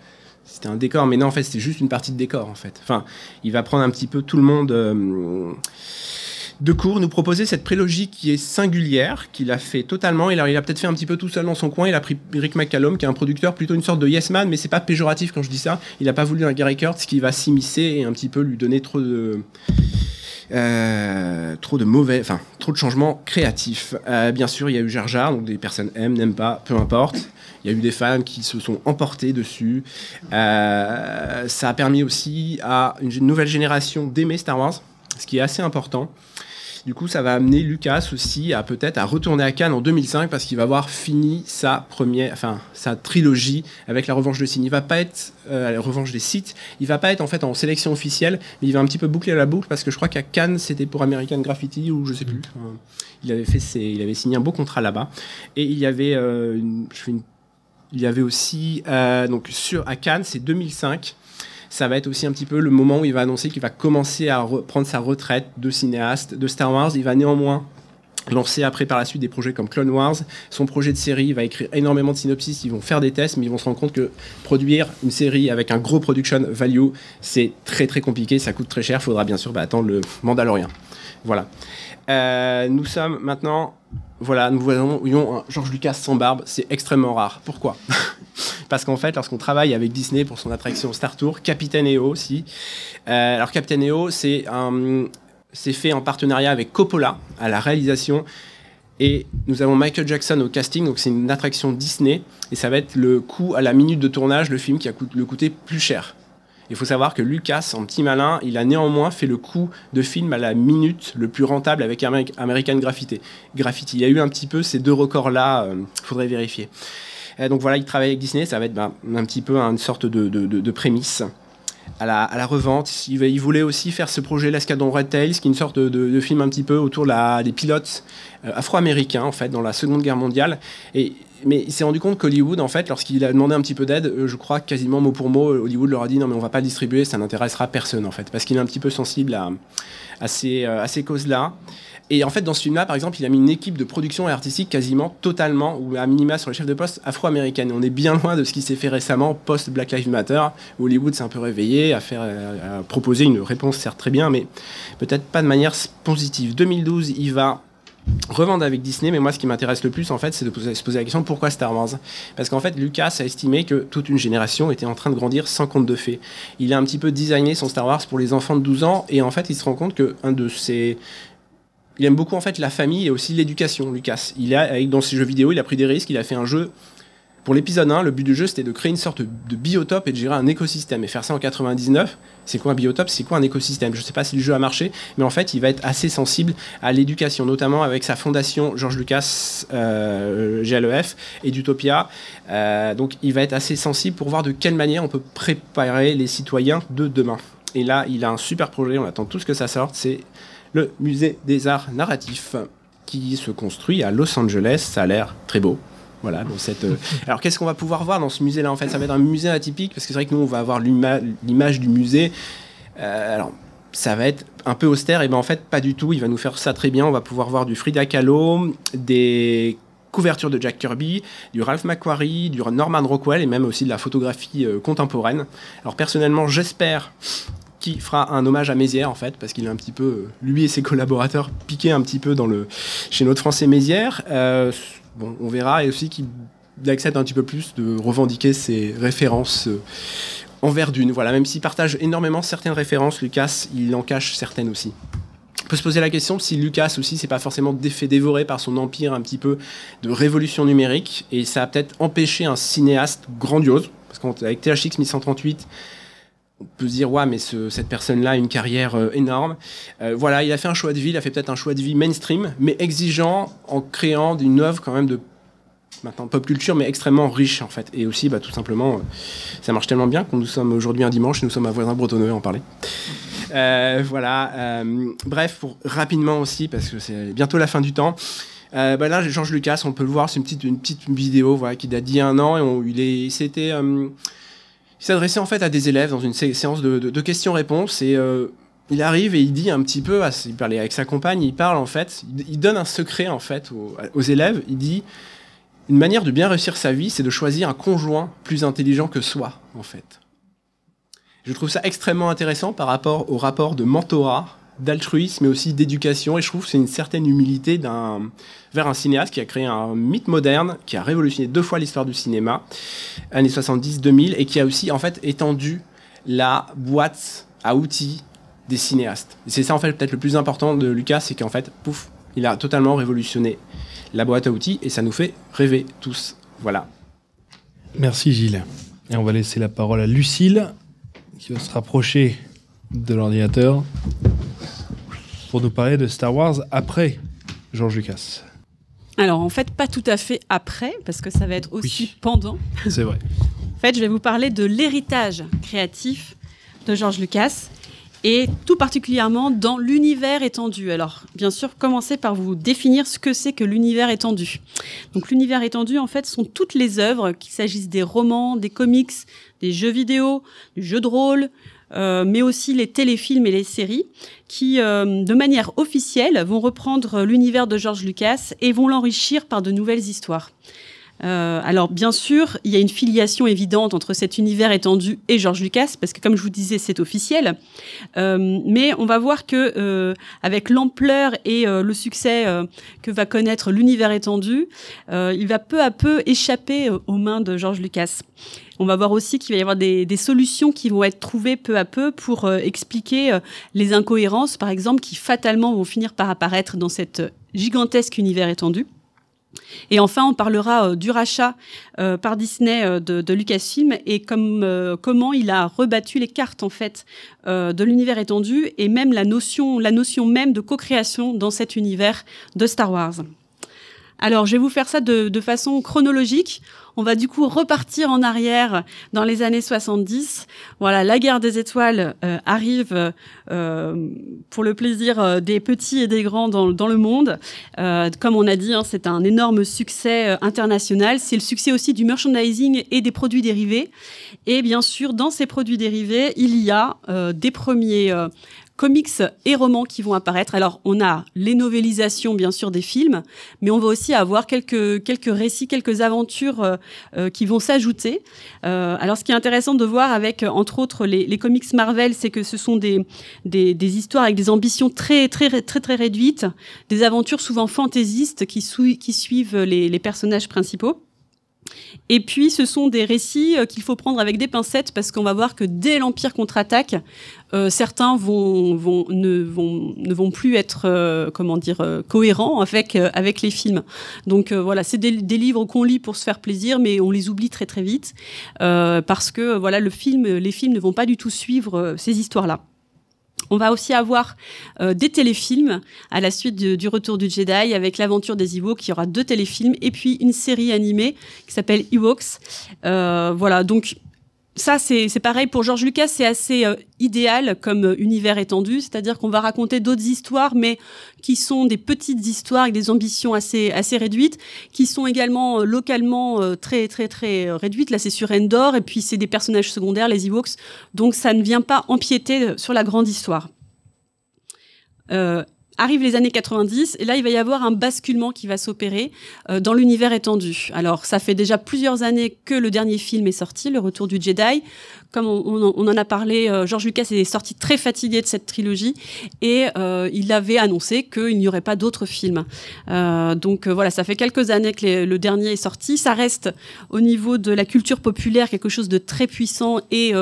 c'était un décor, mais non, en fait, c'était juste une partie de décor, en fait. Enfin, il va prendre un petit peu tout le monde euh, de court, nous proposer cette prélogie qui est singulière, qu'il a fait totalement. Il a, il a peut-être fait un petit peu tout seul dans son coin. Il a pris Rick McCallum, qui est un producteur, plutôt une sorte de yes man, mais c'est pas péjoratif quand je dis ça. Il a pas voulu un Gary Kurtz qui va s'immiscer et un petit peu lui donner trop de. Euh, trop de mauvais, enfin trop de changements créatifs. Euh, bien sûr, il y a eu Jar Jar, donc des personnes aiment, n'aiment pas, peu importe. Il y a eu des fans qui se sont emportés dessus. Euh, ça a permis aussi à une nouvelle génération d'aimer Star Wars, ce qui est assez important. Du coup, ça va amener Lucas aussi à peut-être à retourner à Cannes en 2005 parce qu'il va avoir fini sa première, enfin sa trilogie avec la Revanche de. Il va pas être euh, la Revanche des Sith. Il va pas être en fait en sélection officielle, mais il va un petit peu boucler la boucle parce que je crois qu'à Cannes c'était pour American Graffiti ou je sais plus. Euh, il avait fait ses, il avait signé un beau contrat là-bas et il y avait, euh, une- je fais une il y avait aussi, euh, donc sur, à Cannes, c'est 2005. Ça va être aussi un petit peu le moment où il va annoncer qu'il va commencer à re- prendre sa retraite de cinéaste de Star Wars. Il va néanmoins lancer après par la suite des projets comme Clone Wars. Son projet de série, il va écrire énormément de synopsis, ils vont faire des tests, mais ils vont se rendre compte que produire une série avec un gros production value, c'est très très compliqué, ça coûte très cher, faudra bien sûr bah, attendre le Mandalorian. Voilà. Euh, nous sommes maintenant, voilà, nous voyons un George Lucas sans barbe, c'est extrêmement rare. Pourquoi? Parce qu'en fait, lorsqu'on travaille avec Disney pour son attraction Star Tour, Captain EO aussi. Euh, alors Captain EO, c'est fait en partenariat avec Coppola à la réalisation. Et nous avons Michael Jackson au casting, donc c'est une attraction Disney. Et ça va être le coût à la minute de tournage, le film qui a coûté, le coûté plus cher. Il faut savoir que Lucas, en petit malin, il a néanmoins fait le coût de film à la minute le plus rentable avec Ameri- American Graffiti. Graffiti. Il y a eu un petit peu ces deux records-là, il faudrait vérifier. Euh, donc voilà, il travaille avec Disney, ça va être ben, un petit peu une sorte de, prémisse. À la, revente, il, voulait aussi faire ce projet L'Escadron Red Tails, qui est une sorte de, film un petit peu autour des pilotes euh, afro-américains, en fait, dans la Seconde Guerre mondiale. Et, mais il s'est rendu compte qu'Hollywood, en fait, lorsqu'il a demandé un petit peu d'aide, euh, je crois quasiment mot pour mot, euh, Hollywood leur a dit non, mais on va pas le distribuer, ça n'intéressera personne, en fait, parce qu'il est un petit peu sensible à, à ces, euh, à ces causes-là. Et en fait, dans ce film-là, par exemple, il a mis une équipe de production et artistique quasiment totalement, ou à minima sur les chefs de poste, afro-américaine. On est bien loin de ce qui s'est fait récemment post-Black Lives Matter, où Hollywood s'est un peu réveillé à, faire, proposer une réponse, certes très bien, mais peut-être pas de manière positive. 2012, il va revendre avec Disney, mais moi ce qui m'intéresse le plus en fait c'est de se poser la question pourquoi Star Wars? Parce qu'en fait Lucas a estimé que toute une génération était en train de grandir sans conte de fées. Il a un petit peu designé son Star Wars pour les enfants de 12 ans et en fait il se rend compte que un de ses il aime beaucoup en fait la famille et aussi l'éducation Lucas. Il a dans ses jeux vidéo, il a pris des risques, il a fait un jeu pour l'épisode 1, le but du jeu c'était de créer une sorte de biotope et de gérer un écosystème. Et faire ça en 99, c'est quoi un biotope? C'est quoi un écosystème? Je ne sais pas si le jeu a marché, mais en fait il va être assez sensible à l'éducation, notamment avec sa fondation George Lucas, euh, GLEF et d'Utopia. Euh, donc il va être assez sensible pour voir de quelle manière on peut préparer les citoyens de demain. Et là, il a un super projet, on attend tout ce que ça sorte, c'est le musée des arts narratifs qui se construit à Los Angeles. Ça a l'air très beau. Voilà, dans cette. euh, Alors, qu'est-ce qu'on va pouvoir voir dans ce musée-là En fait, ça va être un musée atypique parce que c'est vrai que nous, on va avoir l'ima- l'image du musée. Euh, alors, ça va être un peu austère, et ben en fait, pas du tout. Il va nous faire ça très bien. On va pouvoir voir du Frida Kahlo, des couvertures de Jack Kirby, du Ralph McQuarrie, du Norman Rockwell et même aussi de la photographie euh, contemporaine. Alors, personnellement, j'espère qu'il fera un hommage à Mézières en fait parce qu'il est un petit peu lui et ses collaborateurs piqués un petit peu dans le chez notre français Mézières bon on verra. Et aussi qu'il accepte un petit peu plus de revendiquer ses références euh, envers d'une. Voilà même s'il partage énormément certaines références Lucas il en cache certaines aussi. On peut se poser la question si Lucas aussi c'est pas forcément fait dévorer par son empire un petit peu de révolution numérique. Et ça a peut-être empêché un cinéaste grandiose. Parce qu'avec THX 1138 on peut se dire ouais mais ce- cette personne là a une carrière euh, énorme. Euh, voilà il a fait un choix de vie il a fait peut-être un choix de vie mainstream mais exigeant en créant une œuvre quand même de maintenant pop culture mais extrêmement riche en fait. Et aussi bah, tout simplement euh, ça marche tellement bien qu'on nous sommes aujourd'hui un dimanche nous sommes à voisin bretonneux à en parler. Voilà bref pour rapidement aussi parce que c'est bientôt la fin du temps. Euh, bah là, Georges Lucas, on peut le voir, c'est une petite, vidéo voilà, qui date d'il y a un an. Et on, il est, c'était, il s'adressait en fait à des élèves dans une sé- séance de, questions-réponses et euh, il arrive et il dit un petit peu, il parlait avec sa compagne, il parle en fait, il, il donne un secret en fait aux, aux élèves. Il dit une manière de bien réussir sa vie, c'est de choisir un conjoint plus intelligent que soi en fait. Je trouve ça extrêmement intéressant par rapport au rapport de mentorat, d'altruisme mais aussi d'éducation et je trouve que c'est une certaine humilité d'un vers un cinéaste qui a créé un mythe moderne, qui a révolutionné deux fois l'histoire du cinéma, années 70-2000, et qui a aussi en fait étendu la boîte à outils des cinéastes. C'est ça en fait peut-être le plus important de Lucas, c'est qu'en fait, pouf, il a totalement révolutionné la boîte à outils et ça nous fait rêver tous. Voilà. Merci Gilles. Et on va laisser la parole à Lucille, qui va se rapprocher de l'ordinateur pour nous parler de Star Wars après George Lucas. Alors en fait, pas tout à fait après, parce que ça va être aussi Oui. pendant. C'est vrai. En fait, je vais vous parler de l'héritage créatif de George Lucas et tout particulièrement dans l'univers étendu. Alors, bien sûr, commencez par vous définir ce que c'est que l'univers étendu. Donc, l'univers étendu, en fait, sont toutes les œuvres, qu'il s'agisse des romans, des comics, des jeux vidéo, du jeu de rôle, euh, mais aussi les téléfilms et les séries, qui, euh, de manière officielle, vont reprendre l'univers de George Lucas et vont l'enrichir par de nouvelles histoires. Euh, alors bien sûr, il y a une filiation évidente entre cet univers étendu et George Lucas, parce que comme je vous disais, c'est officiel. Euh, mais on va voir que euh, avec l'ampleur et euh, le succès euh, que va connaître l'univers étendu, euh, il va peu à peu échapper aux mains de George Lucas. On va voir aussi qu'il va y avoir des, des solutions qui vont être trouvées peu à peu pour expliquer les incohérences, par exemple, qui fatalement vont finir par apparaître dans cet gigantesque univers étendu. Et enfin, on parlera euh, du rachat euh, par Disney euh, de, Lucasfilm et comme, comment il a rebattu les cartes en fait de l'univers étendu et même la notion même de co-création dans cet univers de Star Wars. Alors, je vais vous faire ça de, de façon chronologique. On va du coup repartir en arrière dans les années 70. Voilà, la guerre des étoiles euh, arrive euh, pour le plaisir euh, des petits et des grands dans, dans le monde. Euh, comme on a dit, hein, c'est un énorme succès euh, international. C'est le succès aussi du merchandising et des produits dérivés. Et bien sûr, dans ces produits dérivés, il y a euh, des premiers comics et romans qui vont apparaître. Alors, on a les novélisations, bien sûr, des films, mais on va aussi avoir quelques, quelques récits, quelques aventures euh, euh, qui vont s'ajouter. Euh, alors, ce qui est intéressant de voir avec, euh, entre autres, les, les comics Marvel, c'est que ce sont des, des, des histoires avec des ambitions très, très, très, très réduites, des aventures souvent fantaisistes qui, sou- qui suivent les, les personnages principaux. Et puis, ce sont des récits qu'il faut prendre avec des pincettes parce qu'on va voir que dès l'Empire contre-attaque, certains vont, vont, ne, vont, ne vont plus être comment dire cohérents avec avec les films. Donc voilà, c'est des, des, livres qu'on lit pour se faire plaisir, mais on les oublie très très vite parce que voilà, le film, les films ne vont pas du tout suivre ces histoires-là. On va aussi avoir euh, des téléfilms à la suite du retour du Jedi avec l'aventure des Ewoks. Il y aura deux téléfilms et puis une série animée qui s'appelle Ewoks. Euh, voilà, donc ça, c'est pareil pour George Lucas, c'est assez euh, idéal comme euh, univers étendu, c'est-à-dire qu'on va raconter d'autres histoires, mais qui sont des petites histoires avec des ambitions assez assez réduites, qui sont également euh, localement très très très réduites. Là, c'est sur Endor, et puis c'est des personnages secondaires, les Ewoks, donc ça ne vient pas empiéter sur la grande histoire. Arrivent les années 90 et là il va y avoir un basculement qui va s'opérer euh, dans l'univers étendu. Alors ça fait déjà plusieurs années que le dernier film est sorti, Le Retour du Jedi. Comme on, en a parlé, euh, George Lucas est sorti très fatigué de cette trilogie et euh, il avait annoncé qu'il n'y aurait pas d'autres films. donc voilà, ça fait quelques années que le dernier est sorti. Ça reste au niveau de la culture populaire quelque chose de très puissant et,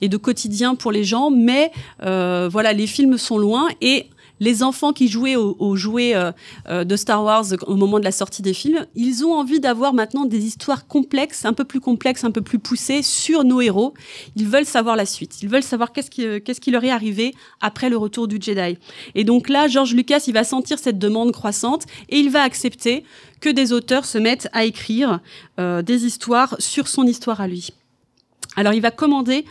et de quotidien pour les gens, mais voilà, les films sont loin et les enfants qui jouaient aux, jouets euh, euh, de Star Wars au moment de la sortie des films, ils ont envie d'avoir maintenant des histoires complexes, un peu plus complexes, un peu plus poussées sur nos héros. Ils veulent savoir la suite. Ils veulent savoir qu'est-ce qui, qu'est-ce qui leur est arrivé après le retour du Jedi. Et donc là, George Lucas, il va sentir cette demande croissante et il va accepter que des auteurs se mettent à écrire euh, des histoires sur son histoire à lui. Alors il va commander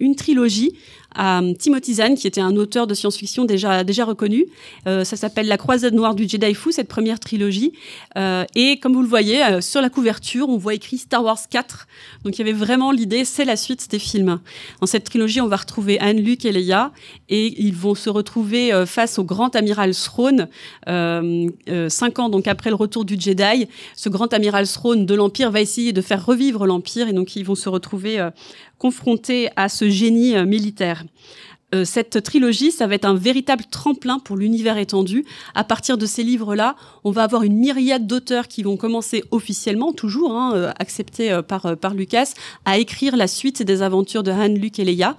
une trilogie à Timothy Zahn, qui était un auteur de science-fiction déjà déjà reconnu. Euh, ça s'appelle La Croisade noire du Jedi Fou, cette première trilogie. Euh, et comme vous le voyez, euh, sur la couverture, on voit écrit Star Wars 4. Donc il y avait vraiment l'idée, c'est la suite des films. Dans cette trilogie, on va retrouver Anne, Luke et Leia, et ils vont se retrouver euh, face au grand amiral Throne, euh, cinq ans donc après le retour du Jedi. Ce grand amiral Throne de l'Empire va essayer de faire revivre l'Empire, et donc ils vont se retrouver confrontés à ce génie militaire. Euh, cette trilogie, ça va être un véritable tremplin pour l'univers étendu. À partir de ces livres-là, on va avoir une myriade d'auteurs qui vont commencer officiellement, toujours hein, euh, acceptés euh, par, par Lucas, à écrire la suite des aventures de Han, Luke et Leia.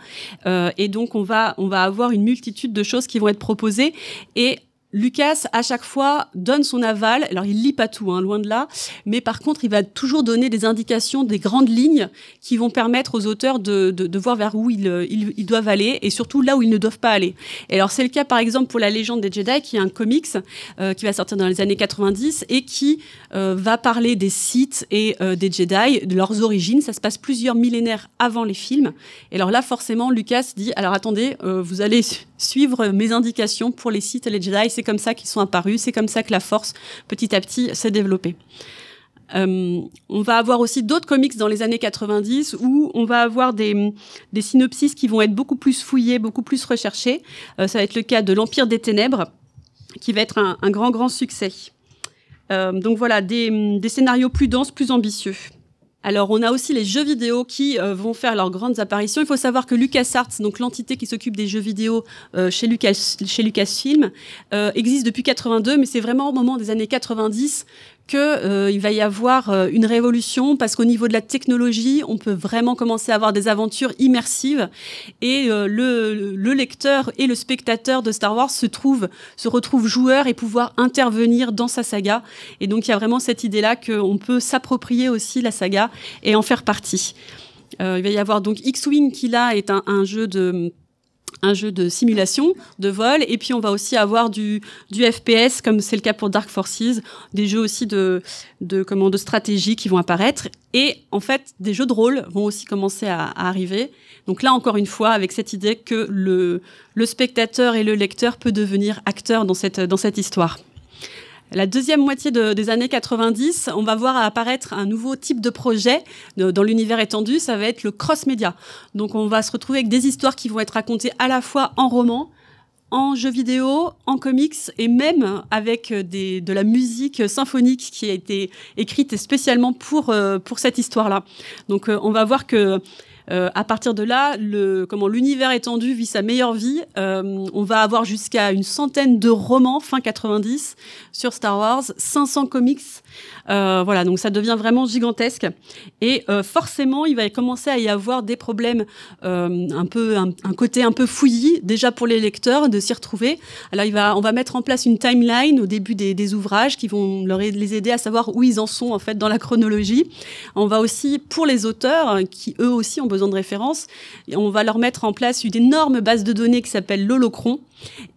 et donc, on va, on va avoir une multitude de choses qui vont être proposées. Et Lucas, à chaque fois, donne son aval. Alors, il lit pas tout, hein, loin de là. Mais par contre, il va toujours donner des indications, des grandes lignes qui vont permettre aux auteurs de, de, de voir vers où ils, ils, ils, doivent aller et surtout là où ils ne doivent pas aller. Et alors, c'est le cas, par exemple, pour La Légende des Jedi, qui est un comics euh, qui va sortir dans les années 90 et qui euh, va parler des Sith et euh, des Jedi, de leurs origines. Ça se passe plusieurs millénaires avant les films. Et alors là, forcément, Lucas dit, alors attendez, euh, vous allez suivre mes indications pour les Sith et les Jedi c'est comme ça qu'ils sont apparus, c'est comme ça que la force, petit à petit, s'est développée. Euh, on va avoir aussi d'autres comics dans les années 90 où on va avoir des, des synopsis qui vont être beaucoup plus fouillés, beaucoup plus recherchés. Euh, ça va être le cas de l'Empire des Ténèbres, qui va être un, grand, grand succès. Euh, donc voilà, des, des scénarios plus denses, plus ambitieux. Alors, on a aussi les jeux vidéo qui euh, vont faire leurs grandes apparitions. Il faut savoir que LucasArts, donc l'entité qui s'occupe des jeux vidéo euh, chez, Lucas, chez Lucasfilm, euh, existe depuis 82, mais c'est vraiment au moment des années 90 qu'il euh, va y avoir euh, une révolution parce qu'au niveau de la technologie, on peut vraiment commencer à avoir des aventures immersives et euh, le, le, lecteur et le spectateur de Star Wars se trouve se retrouvent joueurs et pouvoir intervenir dans sa saga. Et donc il y a vraiment cette idée-là qu'on peut s'approprier aussi la saga et en faire partie. il va y avoir donc X-Wing qui là est un jeu de un jeu de simulation de vol et puis on va aussi avoir du, du FPS comme c'est le cas pour Dark Forces des jeux aussi de de comment de stratégie qui vont apparaître. Et en fait des jeux de rôle vont aussi commencer à, à, arriver. Donc là encore une fois avec cette idée que le le spectateur et le lecteur peut devenir acteur dans cette dans cette histoire la deuxième moitié de, des années 90, on va voir apparaître un nouveau type de projet dans l'univers étendu, ça va être le cross-média. Donc on va se retrouver avec des histoires qui vont être racontées à la fois en roman, en jeux vidéo, en comics et même avec des, de la musique symphonique qui a été écrite spécialement pour, euh, pour cette histoire-là. Donc euh, on va voir que Euh, à partir de là, le, comment l'univers étendu vit sa meilleure vie. Euh, on va avoir jusqu'à une centaine de romans fin 90 sur Star Wars, 500 comics. Euh, voilà, donc ça devient vraiment gigantesque. Et euh, forcément, il va commencer à y avoir des problèmes, euh, un peu un, côté un peu fouillis déjà pour les lecteurs de s'y retrouver. Alors, on va mettre en place une timeline au début des, ouvrages qui vont leur les aider à savoir où ils en sont en fait dans la chronologie. On va aussi pour les auteurs qui eux aussi ont besoin de références, on va leur mettre en place une énorme base de données qui s'appelle l'Holocron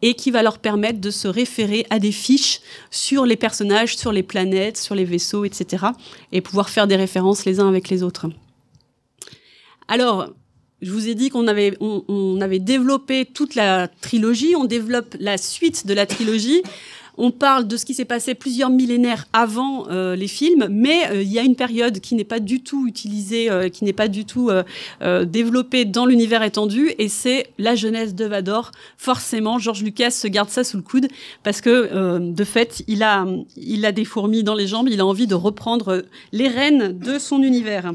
et qui va leur permettre de se référer à des fiches sur les personnages, sur les planètes, sur les vaisseaux, etc. et pouvoir faire des références les uns avec les autres. Alors, je vous ai dit qu'on avait, développé toute la trilogie, on développe la suite de la trilogie. On parle de ce qui s'est passé plusieurs millénaires avant euh, les films, mais euh, il y a une période qui n'est pas du tout utilisée, euh, qui n'est pas du tout développée dans l'univers étendu, et c'est la jeunesse de Vador. Forcément, George Lucas se garde ça sous le coude parce que de fait, il a, il a des fourmis dans les jambes, il a envie de reprendre les rênes de son univers.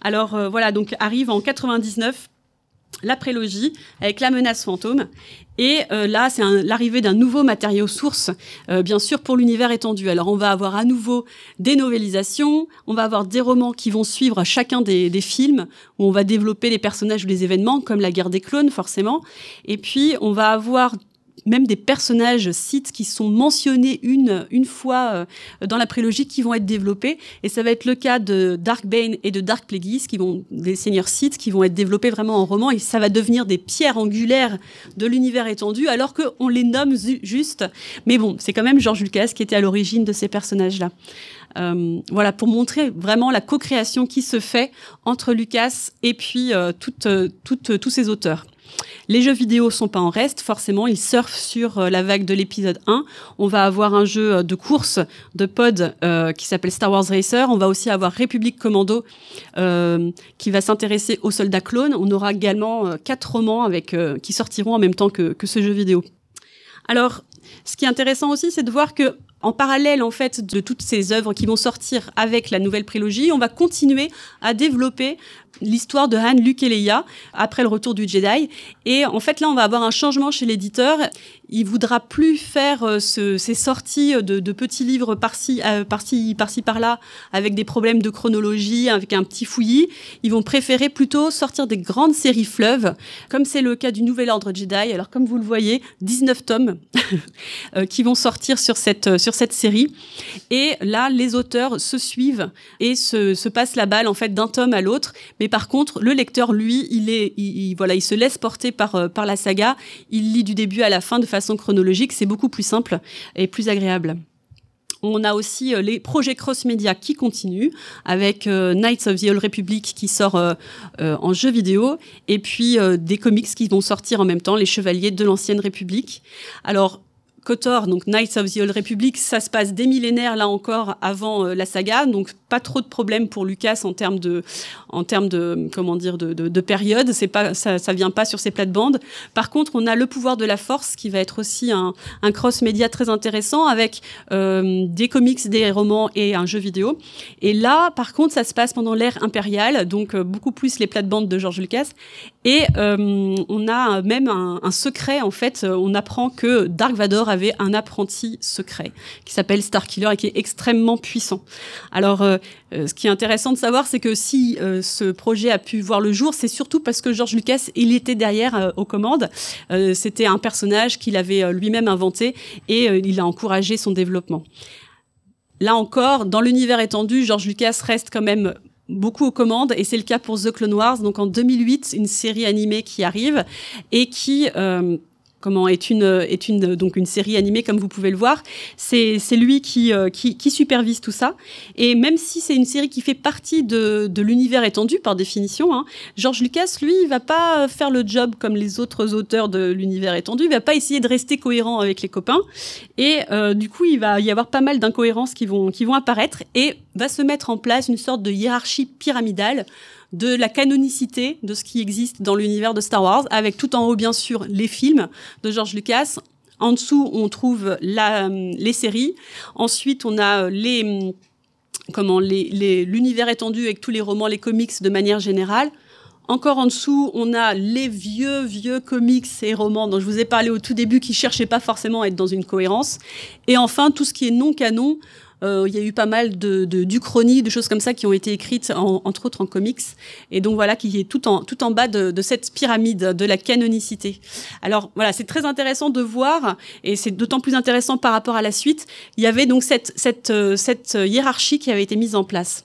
Alors voilà, donc arrive en 99 la prélogie avec la menace fantôme. Et euh, là, c'est l'arrivée d'un nouveau matériau source, euh, bien sûr, pour l'univers étendu. Alors, on va avoir à nouveau des novélisations, on va avoir des romans qui vont suivre chacun des, des films, où on va développer les personnages ou les événements, comme la guerre des clones, forcément. Et puis, on va avoir même des personnages sites qui sont mentionnés une, une fois euh, dans la prélogie qui vont être développés. Et ça va être le cas de Darkbane et de Dark Plagueis, qui vont, des seigneurs sites qui vont être développés vraiment en roman. Et ça va devenir des pierres angulaires de l'univers étendu, alors qu'on les nomme juste. Mais bon, c'est quand même George Lucas qui était à l'origine de ces personnages-là. Euh, voilà, pour montrer vraiment la co-création qui se fait entre Lucas et puis euh, toutes, toutes, tous ces auteurs. Les jeux vidéo sont pas en reste, forcément, ils surfent sur euh, la vague de l'épisode 1. On va avoir un jeu de course de pod euh, qui s'appelle Star Wars Racer. On va aussi avoir République Commando euh, qui va s'intéresser aux soldats clones. On aura également euh, quatre romans avec, euh, qui sortiront en même temps que, que ce jeu vidéo. Alors, ce qui est intéressant aussi, c'est de voir que en parallèle en fait de toutes ces œuvres qui vont sortir avec la nouvelle prélogie, on va continuer à développer l'histoire de Han, Luke et Leia après le retour du Jedi. Et en fait, là, on va avoir un changement chez l'éditeur. Il voudra plus faire euh, ce, ces sorties de, petits livres par-ci, euh, par-ci, par-ci, par-là, avec des problèmes de chronologie, avec un petit fouillis. Ils vont préférer plutôt sortir des grandes séries fleuves, comme c'est le cas du Nouvel Ordre Jedi. Alors, comme vous le voyez, 19 tomes euh, qui vont sortir sur cette, sur cette série. Et là, les auteurs se suivent et se, se passent la balle, en fait, d'un tome à l'autre. Mais par contre, le lecteur, lui, il est, il, il, voilà, il se laisse porter par, par la saga. Il lit du début à la fin de façon chronologique. C'est beaucoup plus simple et plus agréable. On a aussi euh, les projets cross-média qui continuent avec euh, Knights of the Old Republic qui sort euh, en jeu vidéo et puis des comics qui vont sortir en même temps, les Chevaliers de l'Ancienne République. Alors, Donc Knights of the Old Republic, ça se passe des millénaires là encore avant euh, la saga, donc pas trop de problèmes pour Lucas en termes de, en termes de, comment dire, de, de, de période. C'est pas, ça, ça vient pas sur ces plates-bandes. Par contre, on a le pouvoir de la force qui va être aussi un, un cross-média très intéressant avec euh, des comics, des romans et un jeu vidéo. Et là, par contre, ça se passe pendant l'ère impériale, donc euh, beaucoup plus les plates-bandes de George Lucas. Et euh, on a même un, secret en fait. On apprend que Dark Vador avait un apprenti secret qui s'appelle Starkiller et qui est extrêmement puissant. Alors, euh, ce qui est intéressant de savoir, c'est que si euh, ce projet a pu voir le jour, c'est surtout parce que George Lucas, il était derrière euh, aux commandes. C'était un personnage qu'il avait lui-même inventé et il a encouragé son développement. Là encore, dans l'univers étendu, George Lucas reste quand même beaucoup aux commandes et c'est le cas pour The Clone Wars donc en 2008 une série animée qui arrive et qui euh, comment est une est une donc une série animée comme vous pouvez le voir. C'est lui qui, euh, qui, qui supervise tout ça. Et même si c'est une série qui fait partie de, de l'univers étendu par définition hein, George Lucas lui il va pas faire le job comme les autres auteurs de l'univers étendu. Il va pas essayer de rester cohérent avec les copains. Et euh, du coup il va y avoir pas mal d'incohérences qui vont qui vont apparaître et va se mettre en place une sorte de hiérarchie pyramidale de la canonicité de ce qui existe dans l'univers de Star Wars, avec tout en haut, bien sûr, les films de George Lucas. En dessous, on trouve la, les séries. Ensuite, on a les, comment, l'univers étendu avec tous les romans, les comics de manière générale. Encore en dessous, on a les vieux, vieux comics et romans dont je vous ai parlé au tout début qui cherchaient pas forcément à être dans une cohérence. Et enfin, tout ce qui est non canon. Euh, il y a eu pas mal de, de d'uchronies, de choses comme ça qui ont été écrites, entre autres en comics. Et donc voilà, qui est tout en, tout en bas de, de cette pyramide de la canonicité. Alors voilà, c'est très intéressant de voir, et c'est d'autant plus intéressant par rapport à la suite. Il y avait donc cette, cette, euh, cette hiérarchie qui avait été mise en place.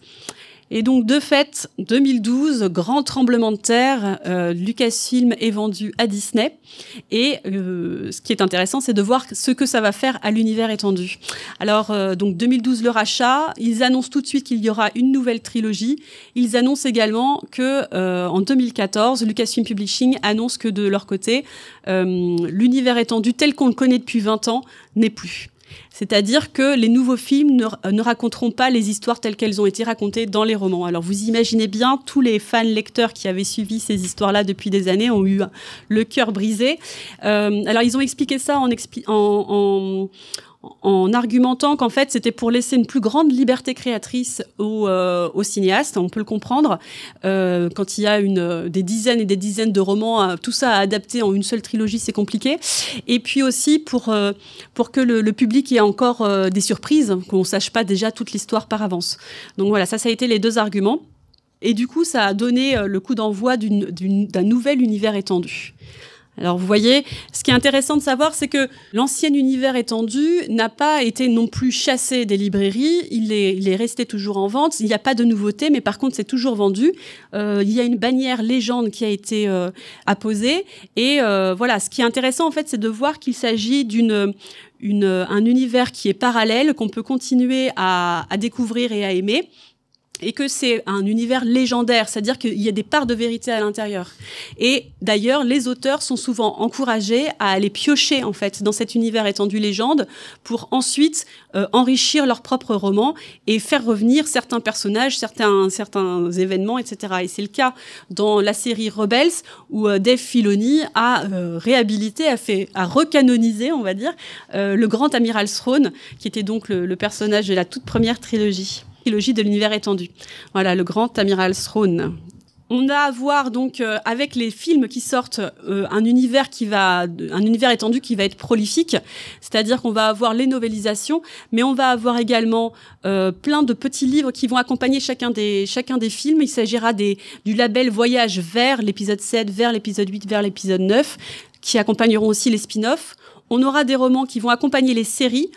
Et donc, de fait, 2012, grand tremblement de terre, euh, Lucasfilm est vendu à Disney. Et euh, ce qui est intéressant, c'est de voir ce que ça va faire à l'univers étendu. Alors, euh, donc 2012, le rachat, ils annoncent tout de suite qu'il y aura une nouvelle trilogie. Ils annoncent également que euh, en 2014, Lucasfilm Publishing annonce que de leur côté, euh, l'univers étendu tel qu'on le connaît depuis 20 ans n'est plus. C'est-à-dire que les nouveaux films ne, ne, raconteront pas les histoires telles qu'elles ont été racontées dans les romans. Alors vous imaginez bien, tous les fans lecteurs qui avaient suivi ces histoires-là depuis des années ont eu le cœur brisé. Euh, alors ils ont expliqué ça en, expli en, en en argumentant qu'en fait c'était pour laisser une plus grande liberté créatrice aux, euh, cinéastes, on peut le comprendre. Euh, quand il y a une, des dizaines et des dizaines de romans, euh, tout ça à adapter en une seule trilogie, c'est compliqué. Et puis aussi pour, euh, pour que le, le, public ait encore euh, des surprises, qu'on ne sache pas déjà toute l'histoire par avance. Donc voilà, ça, ça a été les deux arguments. Et du coup, ça a donné le coup d'envoi d'un nouvel univers étendu. Alors vous voyez, ce qui est intéressant de savoir, c'est que l'ancien univers étendu n'a pas été non plus chassé des librairies, il est, il est resté toujours en vente, il n'y a pas de nouveauté, mais par contre c'est toujours vendu. Euh, il y a une bannière légende qui a été euh, apposée, et euh, voilà, ce qui est intéressant en fait, c'est de voir qu'il s'agit d'une une, un univers qui est parallèle, qu'on peut continuer à, à découvrir et à aimer et que c'est un univers légendaire, c'est-à-dire qu'il y a des parts de vérité à l'intérieur. Et d'ailleurs, les auteurs sont souvent encouragés à aller piocher en fait dans cet univers étendu légende pour ensuite euh, enrichir leur propre roman et faire revenir certains personnages, certains certains événements, etc. Et c'est le cas dans la série Rebels où euh, Dave Filoni a euh, réhabilité, a fait, a recanonisé, on va dire, euh, le grand amiral Throne, qui était donc le, le personnage de la toute première trilogie trilogie de l'univers étendu. Voilà, le grand amiral Throne. On a à voir donc euh, avec les films qui sortent euh, un univers qui va un univers étendu qui va être prolifique, c'est-à-dire qu'on va avoir les novélisations, mais on va avoir également euh, plein de petits livres qui vont accompagner chacun des chacun des films. Il s'agira des du label Voyage vers l'épisode 7, vers l'épisode 8, vers l'épisode 9 qui accompagneront aussi les spin-offs. On aura des romans qui vont accompagner les séries.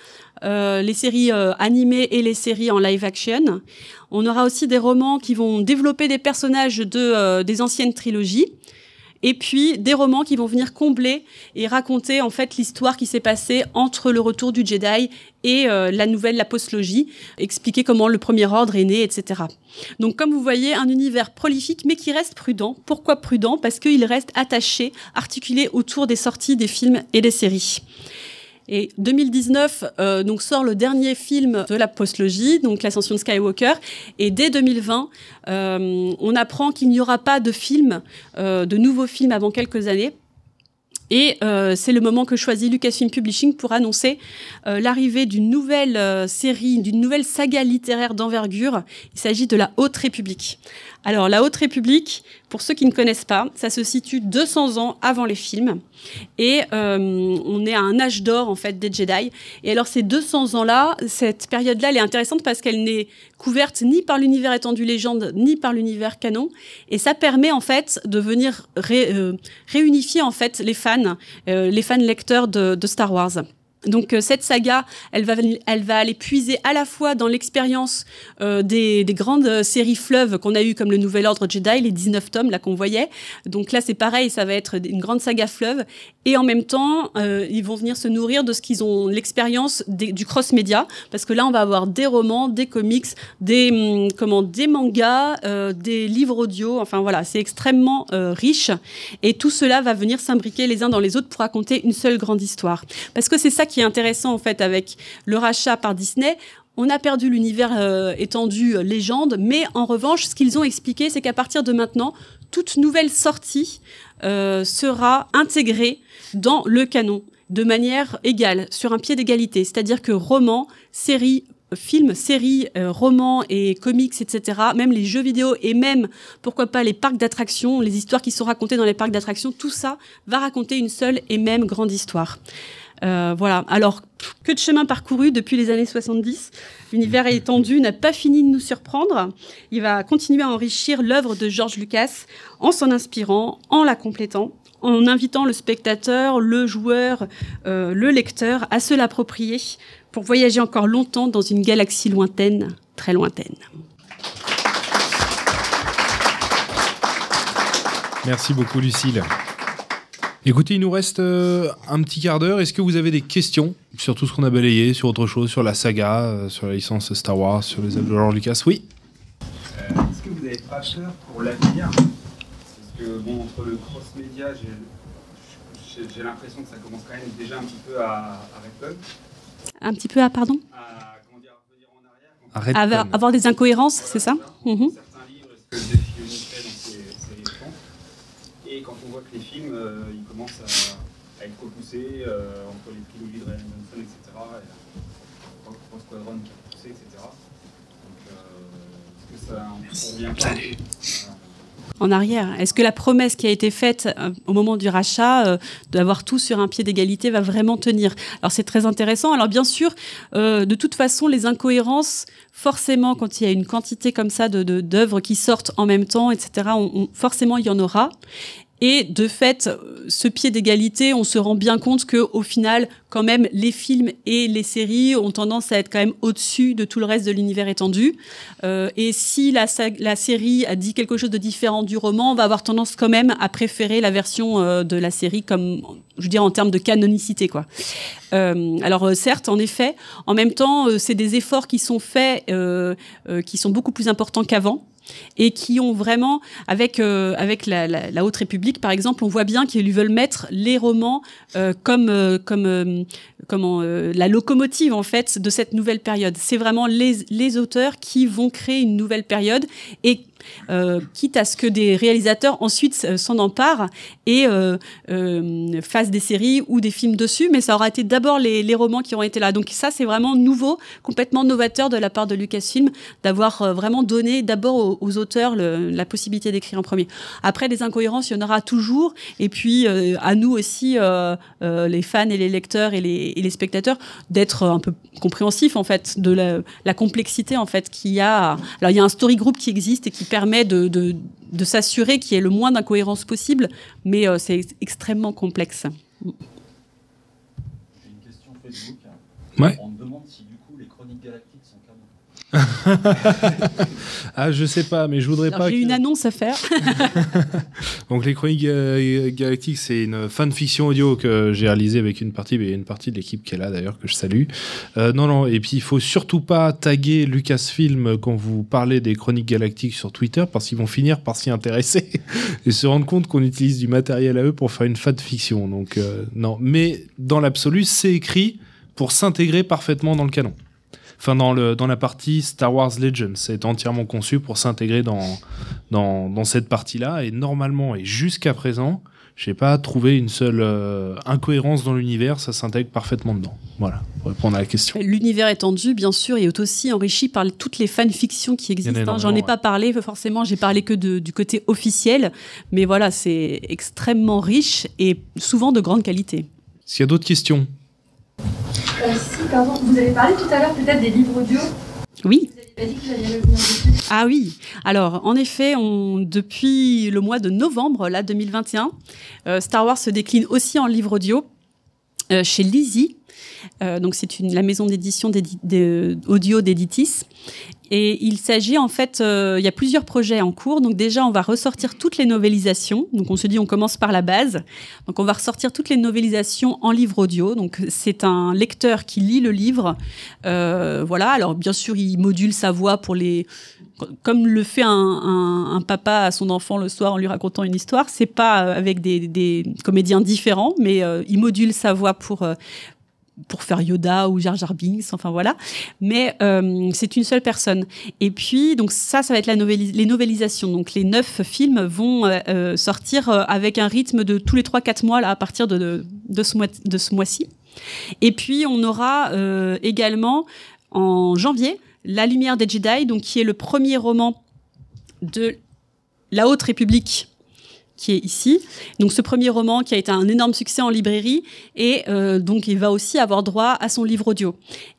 Euh, les séries euh, animées et les séries en live action. On aura aussi des romans qui vont développer des personnages de, euh, des anciennes trilogies. Et puis des romans qui vont venir combler et raconter en fait l'histoire qui s'est passée entre le retour du Jedi et euh, la nouvelle, la postlogie, expliquer comment le premier ordre est né, etc. Donc comme vous voyez, un univers prolifique mais qui reste prudent. Pourquoi prudent? Parce qu'il reste attaché, articulé autour des sorties des films et des séries. Et 2019 euh, donc sort le dernier film de la postlogie, donc l'ascension de Skywalker. Et dès 2020, euh, on apprend qu'il n'y aura pas de film, euh, de nouveaux films avant quelques années. Et euh, c'est le moment que choisit Lucasfilm Publishing pour annoncer euh, l'arrivée d'une nouvelle série, d'une nouvelle saga littéraire d'envergure. Il s'agit de la Haute République. Alors la Haute République, pour ceux qui ne connaissent pas, ça se situe 200 ans avant les films et euh, on est à un âge d'or en fait des Jedi. Et alors ces 200 ans-là, cette période-là, elle est intéressante parce qu'elle n'est couverte ni par l'univers étendu légende ni par l'univers canon et ça permet en fait de venir euh, réunifier en fait les fans, euh, les fans lecteurs de Star Wars. Donc euh, cette saga, elle va, elle va aller puiser à la fois dans l'expérience euh, des, des, grandes séries fleuves qu'on a eues comme le Nouvel Ordre Jedi, les 19 tomes là qu'on voyait. Donc là c'est pareil, ça va être une grande saga fleuve. Et en même temps, euh, ils vont venir se nourrir de ce qu'ils ont l'expérience du cross-média, parce que là on va avoir des romans, des comics, des hum, comment, des mangas, euh, des livres audio. Enfin voilà, c'est extrêmement euh, riche. Et tout cela va venir s'imbriquer les uns dans les autres pour raconter une seule grande histoire. Parce que c'est ça qui est intéressant en fait avec le rachat par Disney. On a perdu l'univers euh, étendu euh, légende, mais en revanche, ce qu'ils ont expliqué, c'est qu'à partir de maintenant, toute nouvelle sortie euh, sera intégrée dans le canon de manière égale, sur un pied d'égalité. C'est-à-dire que romans, séries, films, séries, romans et comics, etc., même les jeux vidéo et même, pourquoi pas, les parcs d'attractions, les histoires qui sont racontées dans les parcs d'attractions, tout ça va raconter une seule et même grande histoire. Euh, voilà. Alors, que de chemin parcouru depuis les années 70. L'univers étendu n'a pas fini de nous surprendre. Il va continuer à enrichir l'œuvre de George Lucas en s'en inspirant, en la complétant, en invitant le spectateur, le joueur, euh, le lecteur à se l'approprier pour voyager encore longtemps dans une galaxie lointaine, très lointaine. Merci beaucoup, Lucille. Écoutez, il nous reste euh, un petit quart d'heure. Est-ce que vous avez des questions sur tout ce qu'on a balayé, sur autre chose, sur la saga, euh, sur la licence Star Wars, sur les œuvres de George Lucas? Oui. Euh, Est-ce que vous n'avez pas peur pour l'avenir? Parce que, bon, entre le cross-média, j'ai l'impression que ça commence quand même déjà un petit peu à, à Un petit peu à, pardon? À, comment dire, revenir en arrière. Avoir, avoir des incohérences, c'est ça? Mmh. Certains livres, est-ce que et quand on voit que les films, euh, ils commencent à, à être repoussés euh, entre les trilogies de Ryan Johnson, etc. Et Rogue Squadron qui a poussé, etc. Donc, euh, est-ce que ça on revient pas Salut. en arrière Est-ce que la promesse qui a été faite euh, au moment du rachat euh, d'avoir tout sur un pied d'égalité va vraiment tenir? Alors c'est très intéressant. Alors bien sûr, euh, de toute façon, les incohérences, forcément, quand il y a une quantité comme ça de d'œuvres qui sortent en même temps, etc., on, on, forcément il y en aura. Et de fait, ce pied d'égalité, on se rend bien compte que au final, quand même, les films et les séries ont tendance à être quand même au-dessus de tout le reste de l'univers étendu. Euh, et si la, série a dit quelque chose de différent du roman, on va avoir tendance quand même à préférer la version euh, de la série comme, je veux dire, en termes de canonicité, quoi. Euh, alors euh, certes, en effet, en même temps, euh, c'est des efforts qui sont faits, qui sont beaucoup plus importants qu'avant et qui ont vraiment, avec, euh, avec la, Haute République, par exemple, on voit bien qu'ils veulent mettre les romans euh, comme, euh, comme comment, la locomotive, en fait, de cette nouvelle période. C'est vraiment les, les auteurs qui vont créer une nouvelle période et quitte à ce que des réalisateurs ensuite s'en emparent et euh, euh, fassent des séries ou des films dessus, mais ça aura été d'abord les, les, romans qui auront été là. Donc ça, c'est vraiment nouveau, complètement novateur de la part de Lucasfilm, d'avoir euh, vraiment donné d'abord aux, auteurs la possibilité d'écrire en premier. Après, des incohérences, il y en aura toujours, et puis euh, à nous aussi, les fans et les lecteurs et les, les spectateurs, d'être un peu compréhensifs en fait de la, la complexité en fait qu'il y a. Alors il y a un story group qui existe et qui permet de, de, de s'assurer qu'il y ait le moins d'incohérences possible, mais euh, c'est extrêmement complexe. J'ai une question Facebook. Ouais. On me demande si du coup les chroniques galactiques sont canon. ah, je sais pas, mais je voudrais Alors, pas. J'ai que... une annonce à faire. Donc, les Chroniques euh, Galactiques, c'est une fanfiction audio que j'ai réalisée avec une partie, mais une partie de l'équipe qui est là d'ailleurs, que je salue. Euh, non, non, et puis il faut surtout pas taguer Lucasfilm quand vous parlez des Chroniques Galactiques sur Twitter, parce qu'ils vont finir par s'y intéresser et se rendre compte qu'on utilise du matériel à eux pour faire une fanfiction. Donc, euh, non. Mais dans l'absolu, c'est écrit pour s'intégrer parfaitement dans le canon enfin dans, le, dans la partie Star Wars Legends. C'est entièrement conçu pour s'intégrer dans, dans, dans, cette partie-là. Et normalement, et jusqu'à présent, j'ai pas trouvé une seule euh, incohérence dans l'univers. Ça s'intègre parfaitement dedans. Voilà, pour répondre à la question. L'univers étendu, bien sûr, est aussi enrichi par toutes les fanfictions qui existent. Hein. J'en ai ouais. pas parlé forcément, j'ai parlé que de, du côté officiel. Mais voilà, c'est extrêmement riche et souvent de grande qualité. S'il y a d'autres questions? Euh, pardon, vous avez parlé tout à l'heure peut-être des livres audio. Oui. Vous avez dit que revenir dessus. Ah oui. Alors, en effet, on, depuis le mois de novembre, là, 2021, euh, Star Wars se décline aussi en livre audio euh, chez Lizzie. Euh, donc c'est la maison d'édition audio d'Editis. Et il s'agit en fait, euh, il y a plusieurs projets en cours. Donc déjà, on va ressortir toutes les novélisations. Donc on se dit, on commence par la base. Donc on va ressortir toutes les novélisations en livre audio. Donc c'est un lecteur qui lit le livre. Euh, voilà. Alors bien sûr, il module sa voix pour les, comme le fait un, papa à son enfant le soir en lui racontant une histoire. C'est pas avec des, comédiens différents, mais euh, il module sa voix pour pour faire Yoda ou Jar Jar Binks, enfin voilà. Mais euh, c'est une seule personne. Et puis donc ça, ça va être la les novélisations. Donc les neuf films vont euh, sortir avec un rythme de tous les trois quatre mois là à partir de de, ce mois mois-ci. Et puis on aura euh, également en janvier La Lumière des Jedi, donc qui est le premier roman de la Haute République qui est ici. Donc ce premier roman qui a été un énorme succès en librairie et euh, donc il va aussi avoir droit à son livre audio.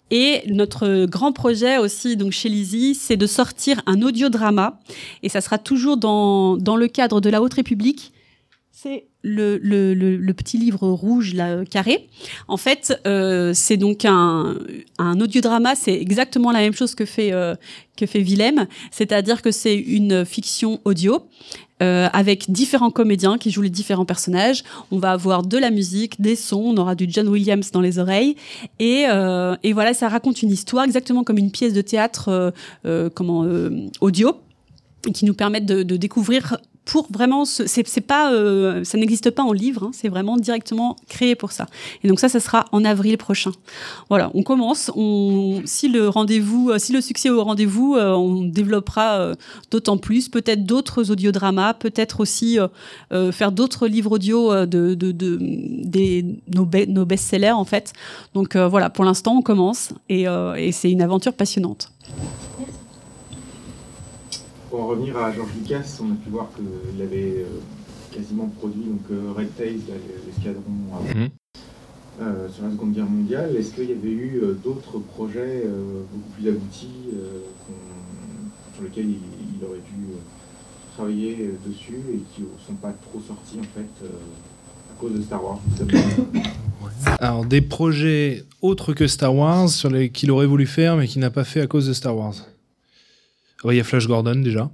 Et notre grand projet aussi, donc chez Lizzie, c'est de sortir un audiodrama. Et ça sera toujours dans, dans le cadre de la Haute République. C'est le, petit livre rouge, là, carré. En fait, euh, c'est donc un, un audiodrama. C'est exactement la même chose que fait, euh, que fait Willem. C'est-à-dire que c'est une fiction audio euh, avec différents comédiens qui jouent les différents personnages. On va avoir de la musique, des sons, on aura du John Williams dans les oreilles. Et, euh, voilà, ça raconte une histoire exactement comme une pièce de théâtre euh, euh comment, euh, audio qui nous permettent de découvrir pour vraiment, c'est pas, euh, ça n'existe pas en livre, hein, c'est vraiment directement créé pour ça. Et donc ça, ça sera en avril prochain. Voilà, on commence. Si le rendez-vous, euh, si le succès est au rendez-vous, euh, on développera d'autant plus, peut-être d'autres audiodramas, peut-être aussi faire d'autres livres audio de, nos, be nos best-sellers en fait. Donc voilà, pour l'instant, on commence et, et c'est une aventure passionnante. Pour en revenir à George Lucas, on a pu voir qu'il avait euh, quasiment produit donc, euh, Red Tails, l'escadron mmh. euh, sur la Seconde Guerre mondiale. Est-ce qu'il y avait eu d'autres projets euh, beaucoup plus aboutis sur lesquels il, il, aurait dû travailler dessus et qui ne sont pas trop sortis en fait à cause de Star Wars Alors des projets autres que Star Wars sur les qu'il aurait voulu faire mais qu'il n'a pas fait à cause de Star Wars. Il y a Flash Gordon déjà.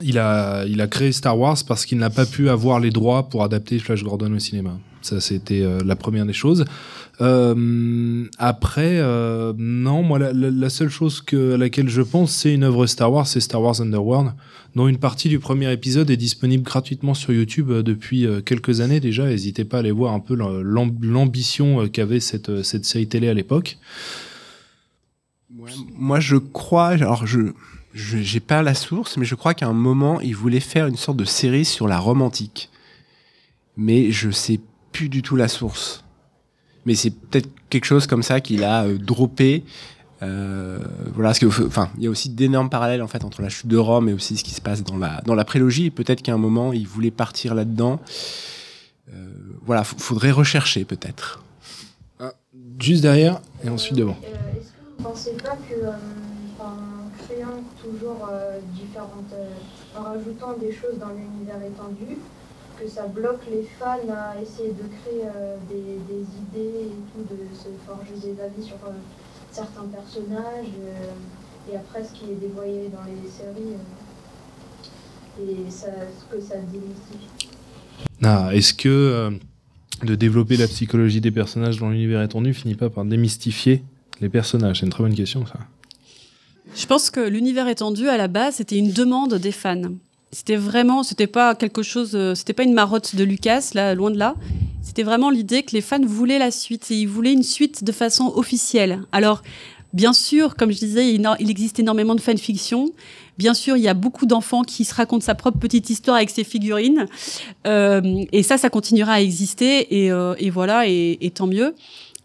Il a, il a créé Star Wars parce qu'il n'a pas pu avoir les droits pour adapter Flash Gordon au cinéma. Ça, c'était euh, la première des choses. Euh, après, euh, non, moi, la, seule chose que, à laquelle je pense, c'est une œuvre Star Wars, c'est Star Wars Underworld, dont une partie du premier épisode est disponible gratuitement sur YouTube depuis quelques années déjà. N'hésitez pas à aller voir un peu l'ambition qu'avait cette, cette série télé à l'époque. Moi, je crois, alors je, je j'ai pas la source, mais je crois qu'à un moment, il voulait faire une sorte de série sur la Rome antique. Mais je sais plus du tout la source. Mais c'est peut-être quelque chose comme ça qu'il a euh, droppé. Euh, voilà, parce que, enfin, il y a aussi d'énormes parallèles en fait entre la chute de Rome et aussi ce qui se passe dans la dans la prélogie. Peut-être qu'à un moment, il voulait partir là-dedans. Euh, voilà, faudrait rechercher peut-être. Ah, juste derrière et ensuite devant. Euh, Est-ce que vous pensez pas que euh, toujours euh, différentes, en rajoutant des choses dans l'univers étendu, que ça bloque les fans à essayer de créer euh, des, idées et tout, de se forger des avis sur euh, certains personnages, euh, et après ce qui est dévoyé dans les séries, et ça, ce que ça démystifie. Ah, Est-ce que euh, de développer la psychologie des personnages dans l'univers étendu finit pas par démystifier les personnages? C'est une très bonne question, ça. Je pense que l'univers étendu, à la base, c'était une demande des fans. C'était vraiment, c'était pas quelque chose, c'était pas une marotte de Lucas, là, loin de là. C'était vraiment l'idée que les fans voulaient la suite et ils voulaient une suite de façon officielle. Alors, bien sûr, comme je disais, il existe énormément de fanfiction. Bien sûr, il y a beaucoup d'enfants qui se racontent sa propre petite histoire avec ses figurines. Euh, et ça, ça continuera à exister et, euh, et voilà, et tant mieux.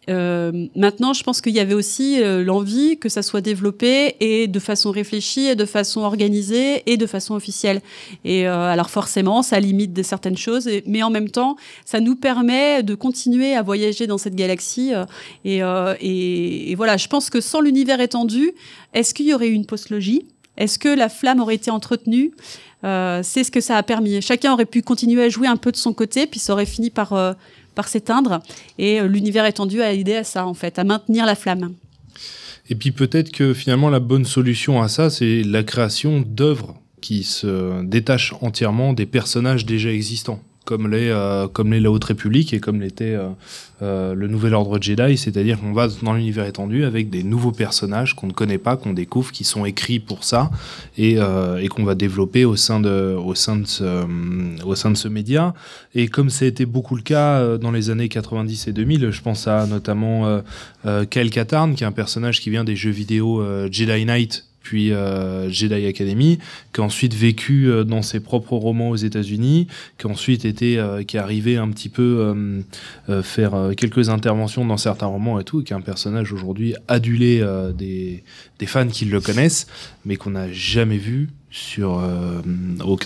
Euh, maintenant, je pense qu'il y avait aussi euh, l'envie que ça soit développé et de façon réfléchie, et de façon organisée et de façon officielle. Et euh, alors forcément, ça limite de certaines choses, mais en même temps, ça nous permet de continuer à voyager dans cette galaxie. euh, et, euh, et, et voilà, je pense que sans l'univers étendu, est-ce qu'il y aurait eu une postlogie Est-ce que la flamme aurait été entretenue? C'est ce que ça a permis. Chacun aurait pu continuer à jouer un peu de son côté, puis ça aurait fini par par s'éteindre. Et euh, l'univers étendu a aidé à ça, en fait, à maintenir la flamme. Et puis peut-être que finalement la bonne solution à ça, c'est la création d'œuvres qui se détachent entièrement des personnages déjà existants, comme les, euh, La Haute République et comme l'était euh, euh, le Nouvel Ordre Jedi, c'est-à-dire qu'on va dans l'univers étendu avec des nouveaux personnages qu'on ne connaît pas, qu'on découvre, qui sont écrits pour ça et, qu'on va développer au sein de, au sein de ce, au sein de ce média. Et comme ça a été beaucoup le cas dans les années 90 et 2000, je pense à notamment Kyle Katarn, qui est un personnage qui vient des jeux vidéo Jedi Knight, puis Jedi Academy, qui a ensuite vécu dans ses propres romans aux États-Unis, qui a ensuite été, qui est arrivé un petit peu faire quelques interventions dans certains romans et tout, qui est un personnage aujourd'hui adulé des, fans qui le connaissent, mais qu'on n'a jamais vu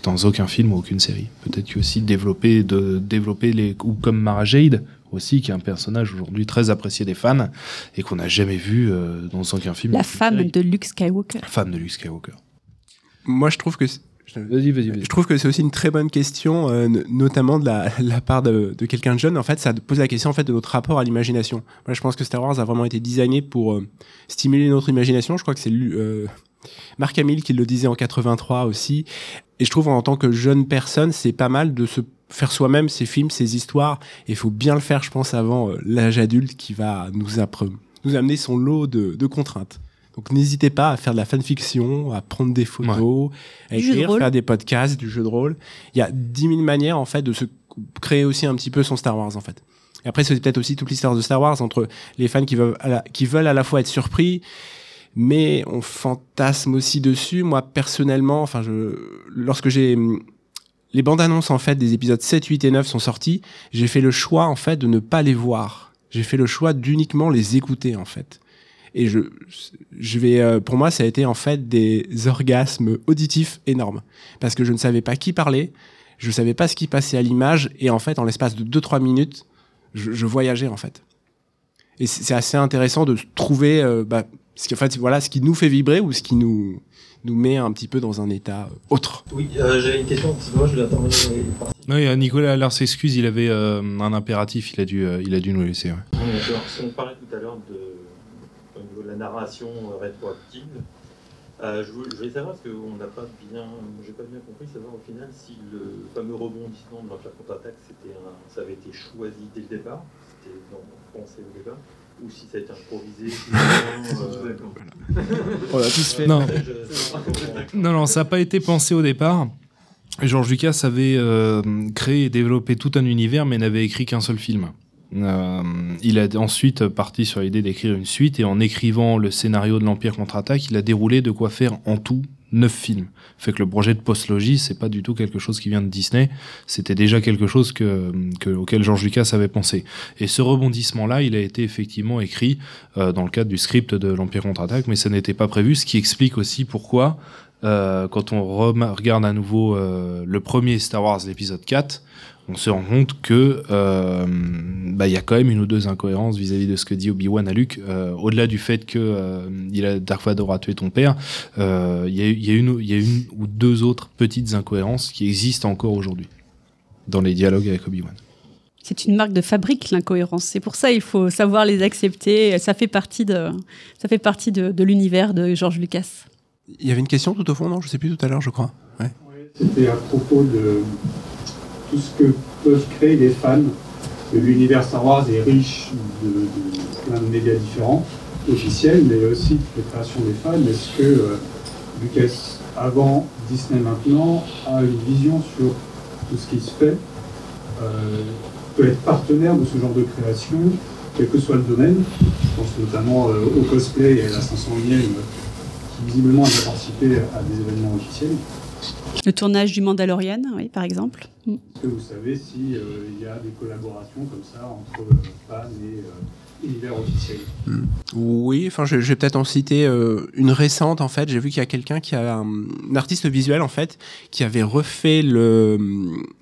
dans aucun film ou aucune série. Peut-être que aussi développer de développer les ou comme Mara Jade aussi, qui est un personnage aujourd'hui très apprécié des fans et qu'on n'a jamais vu euh, dans aucun film. La femme de Luke Skywalker. La femme de Luke Skywalker. Moi, je trouve que Vas-y, vas-y, vas Je trouve que c'est aussi une très bonne question, euh, notamment de la, la part de, de quelqu'un de jeune. En fait, ça pose la question en fait de notre rapport à l'imagination. Moi, je pense que Star Wars a vraiment été designé pour euh, stimuler notre imagination. Je crois que c'est euh, Marc Hamill qui le disait en 83 aussi. Et je trouve en tant que jeune personne, c'est pas mal de se faire soi-même ses films, ses histoires. Et il faut bien le faire, je pense, avant euh, l'âge adulte qui va nous, nous amener son lot de, de contraintes. Donc n'hésitez pas à faire de la fanfiction, à prendre des photos, à écrire, faire des podcasts, du jeu de rôle. Il y a dix mille manières en fait de se créer aussi un petit peu son Star Wars en fait. Et après c'est peut-être aussi toute l'histoire de Star Wars entre les fans qui veulent à la, qui veulent à la fois être surpris, mais on fantasme aussi dessus. Moi personnellement, enfin je lorsque j'ai les bandes annonces en fait des épisodes 7, 8 et 9 sont sortis, j'ai fait le choix en fait de ne pas les voir. J'ai fait le choix d'uniquement les écouter en fait. Et je, je vais, euh, pour moi, ça a été en fait des orgasmes auditifs énormes parce que je ne savais pas qui parlait, je ne savais pas ce qui passait à l'image et en fait, en l'espace de 2-3 minutes, je, je, voyageais en fait. Et c'est assez intéressant de trouver, euh, bah, ce qui, en fait, voilà, ce qui nous fait vibrer ou ce qui nous nous met un petit peu dans un état euh, autre. Oui, euh, j'avais une question, moi je y a Nicolas alors s'excuse, il avait euh, un impératif, il a dû, euh, il a dû nous laisser. Ouais. Oui, si on parlait tout à l'heure de, au niveau de la narration rétroactive, euh, je, voulais savoir, parce qu'on n'a pas bien, j'ai pas bien compris, savoir au final si le fameux rebondissement de l'Empire contre-attaque, c'était ça avait été choisi dès le départ, c'était pensé au départ, ou si ça a été improvisé. On a tous fait. Non, non, non ça n'a pas été pensé au départ. George Lucas avait euh, créé et développé tout un univers, mais n'avait écrit qu'un seul film. Euh, il a ensuite parti sur l'idée d'écrire une suite et en écrivant le scénario de l'Empire contre-attaque, il a déroulé de quoi faire en tout neuf films. Fait que le projet de postlogie, c'est pas du tout quelque chose qui vient de Disney. C'était déjà quelque chose que, que, auquel George Lucas avait pensé. Et ce rebondissement-là, il a été effectivement écrit euh, dans le cadre du script de l'Empire contre-attaque, mais ça n'était pas prévu, ce qui explique aussi pourquoi, euh, quand on regarde à nouveau euh, le premier Star Wars, l'épisode 4, on se rend compte que euh, bah, y a quand même une ou deux incohérences vis-à-vis de ce que dit Obi-Wan à Luke. Euh, Au-delà du fait que euh, il a Dark Vador a tué ton père, euh, il y, a, y, a une, y a une ou deux autres petites incohérences qui existent encore aujourd'hui dans les dialogues avec Obi-Wan. C'est une marque de fabrique l'incohérence. C'est pour ça il faut savoir les accepter. Ça fait partie de ça fait partie de, de l'univers de George Lucas. Il y avait une question tout au fond, non? Je sais plus tout à l'heure, je crois. Ouais. C'était à propos de tout ce que peuvent créer les fans. L'univers Star Wars est riche de, plein de médias différents, officiels, mais aussi de création des fans. Est-ce que euh, Lucas, avant Disney maintenant, a une vision sur tout ce qui se fait euh, peut être partenaire de ce genre de création, quel que soit le domaine? Je pense notamment euh, au cosplay et à la 501e, qui visiblement a participé à des événements officiels. Le tournage du Mandalorian, oui, par exemple. Est-ce que vous savez s'il euh, y a des collaborations comme ça entre euh, fans et euh, univers officiel? Mm. Oui, enfin, je, je vais peut-être en citer euh, une récente en fait. J'ai vu qu'il y a quelqu'un qui a un, un, artiste visuel en fait qui avait refait le.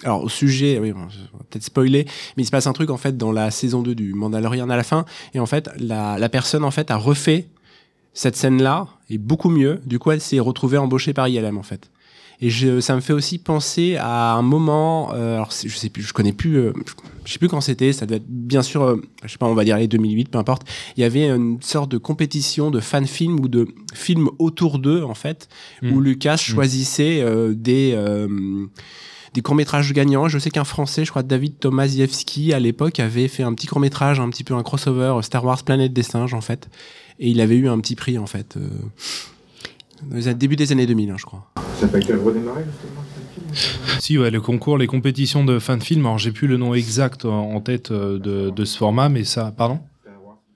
Alors au sujet, oui, bon, peut-être spoiler, mais il se passe un truc en fait dans la saison 2 du Mandalorian à la fin, et en fait la, la personne en fait a refait cette scène-là et beaucoup mieux. Du coup, elle s'est retrouvée embauchée par ILM en fait. Et je, ça me fait aussi penser à un moment, euh, alors je sais plus, je connais plus, euh, je sais plus quand c'était, ça devait être bien sûr, euh, je sais pas, on va dire les 2008, peu importe. Il y avait une sorte de compétition de fan film ou de films autour d'eux en fait, mmh. où Lucas mmh. choisissait euh, des euh, des courts-métrages gagnants. Je sais qu'un Français, je crois David Tomasiewski, à l'époque, avait fait un petit court-métrage, un petit peu un crossover Star Wars Planète des singes, en fait. Et il avait eu un petit prix, en fait. Euh, au début des années 2000, hein, je crois. Ça n'a pas été redémarré, justement Si, ouais, le concours, les compétitions de fin de film, alors j'ai plus le nom exact en tête de, de ce format, mais ça. Pardon?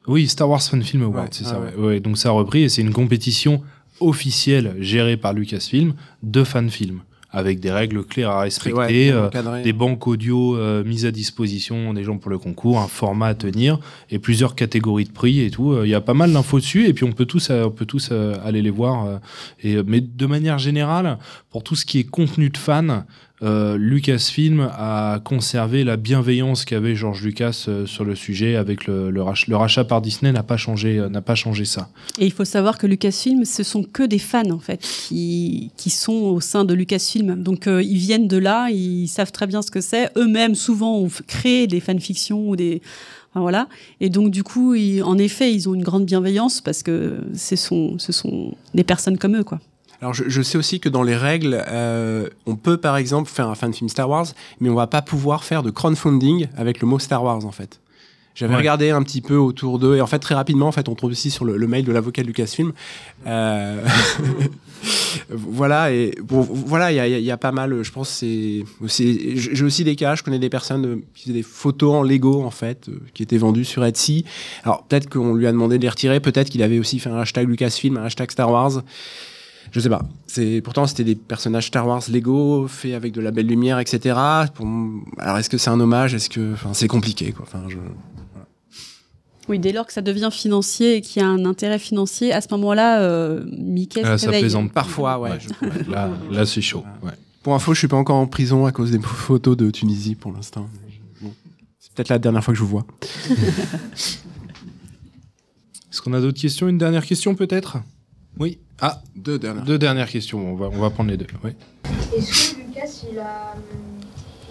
Oui, Star Wars Fan Film Award, ouais, c'est ah, ça. Ouais. Ouais. Donc ça a repris et c'est une compétition officiel géré par Lucasfilm de fanfilm avec des règles claires à respecter, euh, des banques audio euh, mises à disposition des gens pour le concours, un format à tenir et plusieurs catégories de prix et tout. Il y a pas mal d'infos dessus et puis on peut tous, on peut tous aller les voir. et, mais de manière générale, pour tout ce qui est contenu de fans, euh, Lucasfilm a conservé la bienveillance qu'avait George Lucas euh, sur le sujet avec le, rachat, par Disney n'a pas changé euh, n'a pas changé ça. Et il faut savoir que Lucasfilm ce sont que des fans en fait qui, qui sont au sein de Lucasfilm. Donc ils viennent de là, ils savent très bien ce que c'est. Eux-mêmes souvent ont créé des fanfictions ou des voilà. Et donc, du coup, en effet, ils ont une grande bienveillance parce que ce sont, ce sont des personnes comme eux, quoi. Alors je, sais aussi que dans les règles, euh, on peut par exemple faire un fan film Star Wars, mais on va pas pouvoir faire de crowdfunding avec le mot Star Wars en fait. J'avais regardé un petit peu autour d'eux et en fait très rapidement en fait on trouve aussi sur le, mail de l'avocat de Lucasfilm. Euh, voilà et bon, voilà il y a, y a, pas mal je pense c'est j'ai aussi des cas je connais des personnes euh, qui faisaient des photos en Lego en fait qui étaient vendues sur Etsy. Alors peut-être qu'on lui a demandé de les retirer, peut-être qu'il avait aussi fait un hashtag Lucasfilm, un hashtag Star Wars je sais pas. C'est pourtant c'était des personnages Star Wars Lego faits avec de la belle lumière, etc. alors est-ce que c'est un hommage? Est-ce que, enfin, c'est compliqué quoi. Enfin, je... Oui, dès lors que ça devient financier et qu'il y a un intérêt financier, à ce moment-là, euh, Mickey ah, ça plaisante parfois, ouais. là, là c'est chaud. Ouais. Pour info, je suis pas encore en prison à cause des photos de Tunisie pour l'instant. c'est peut-être la dernière fois que je vous vois. Est-ce qu'on a d'autres questions? Une dernière question peut-être? Oui. Ah, deux dernières. Deux dernières questions. On va, on va prendre les deux. Oui. Est-ce que Lucas, il a,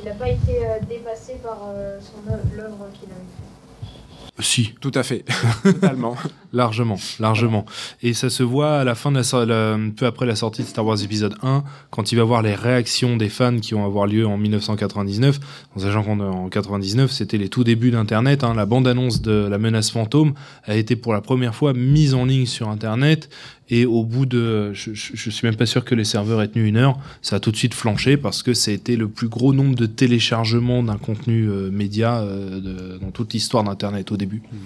il a pas été euh, dépassé par euh, son l'œuvre qu'il avait fait si. Tout à fait. Totalement. largement, largement. Et ça se voit à la fin de la, peu après la sortie de Star Wars épisode 1, quand il va voir les réactions des fans qui vont avoir lieu en 1999, en sachant qu'en 99, c'était les tout débuts d'Internet, hein, la bande-annonce de La menace fantôme a été pour la première fois mise en ligne sur Internet et au bout de, je, je, suis même pas sûr que les serveurs aient tenu une heure, ça a tout de suite flanché parce que c'était le plus gros nombre de téléchargements d'un contenu euh, média euh, dans toute l'histoire d'Internet au début. Mmh.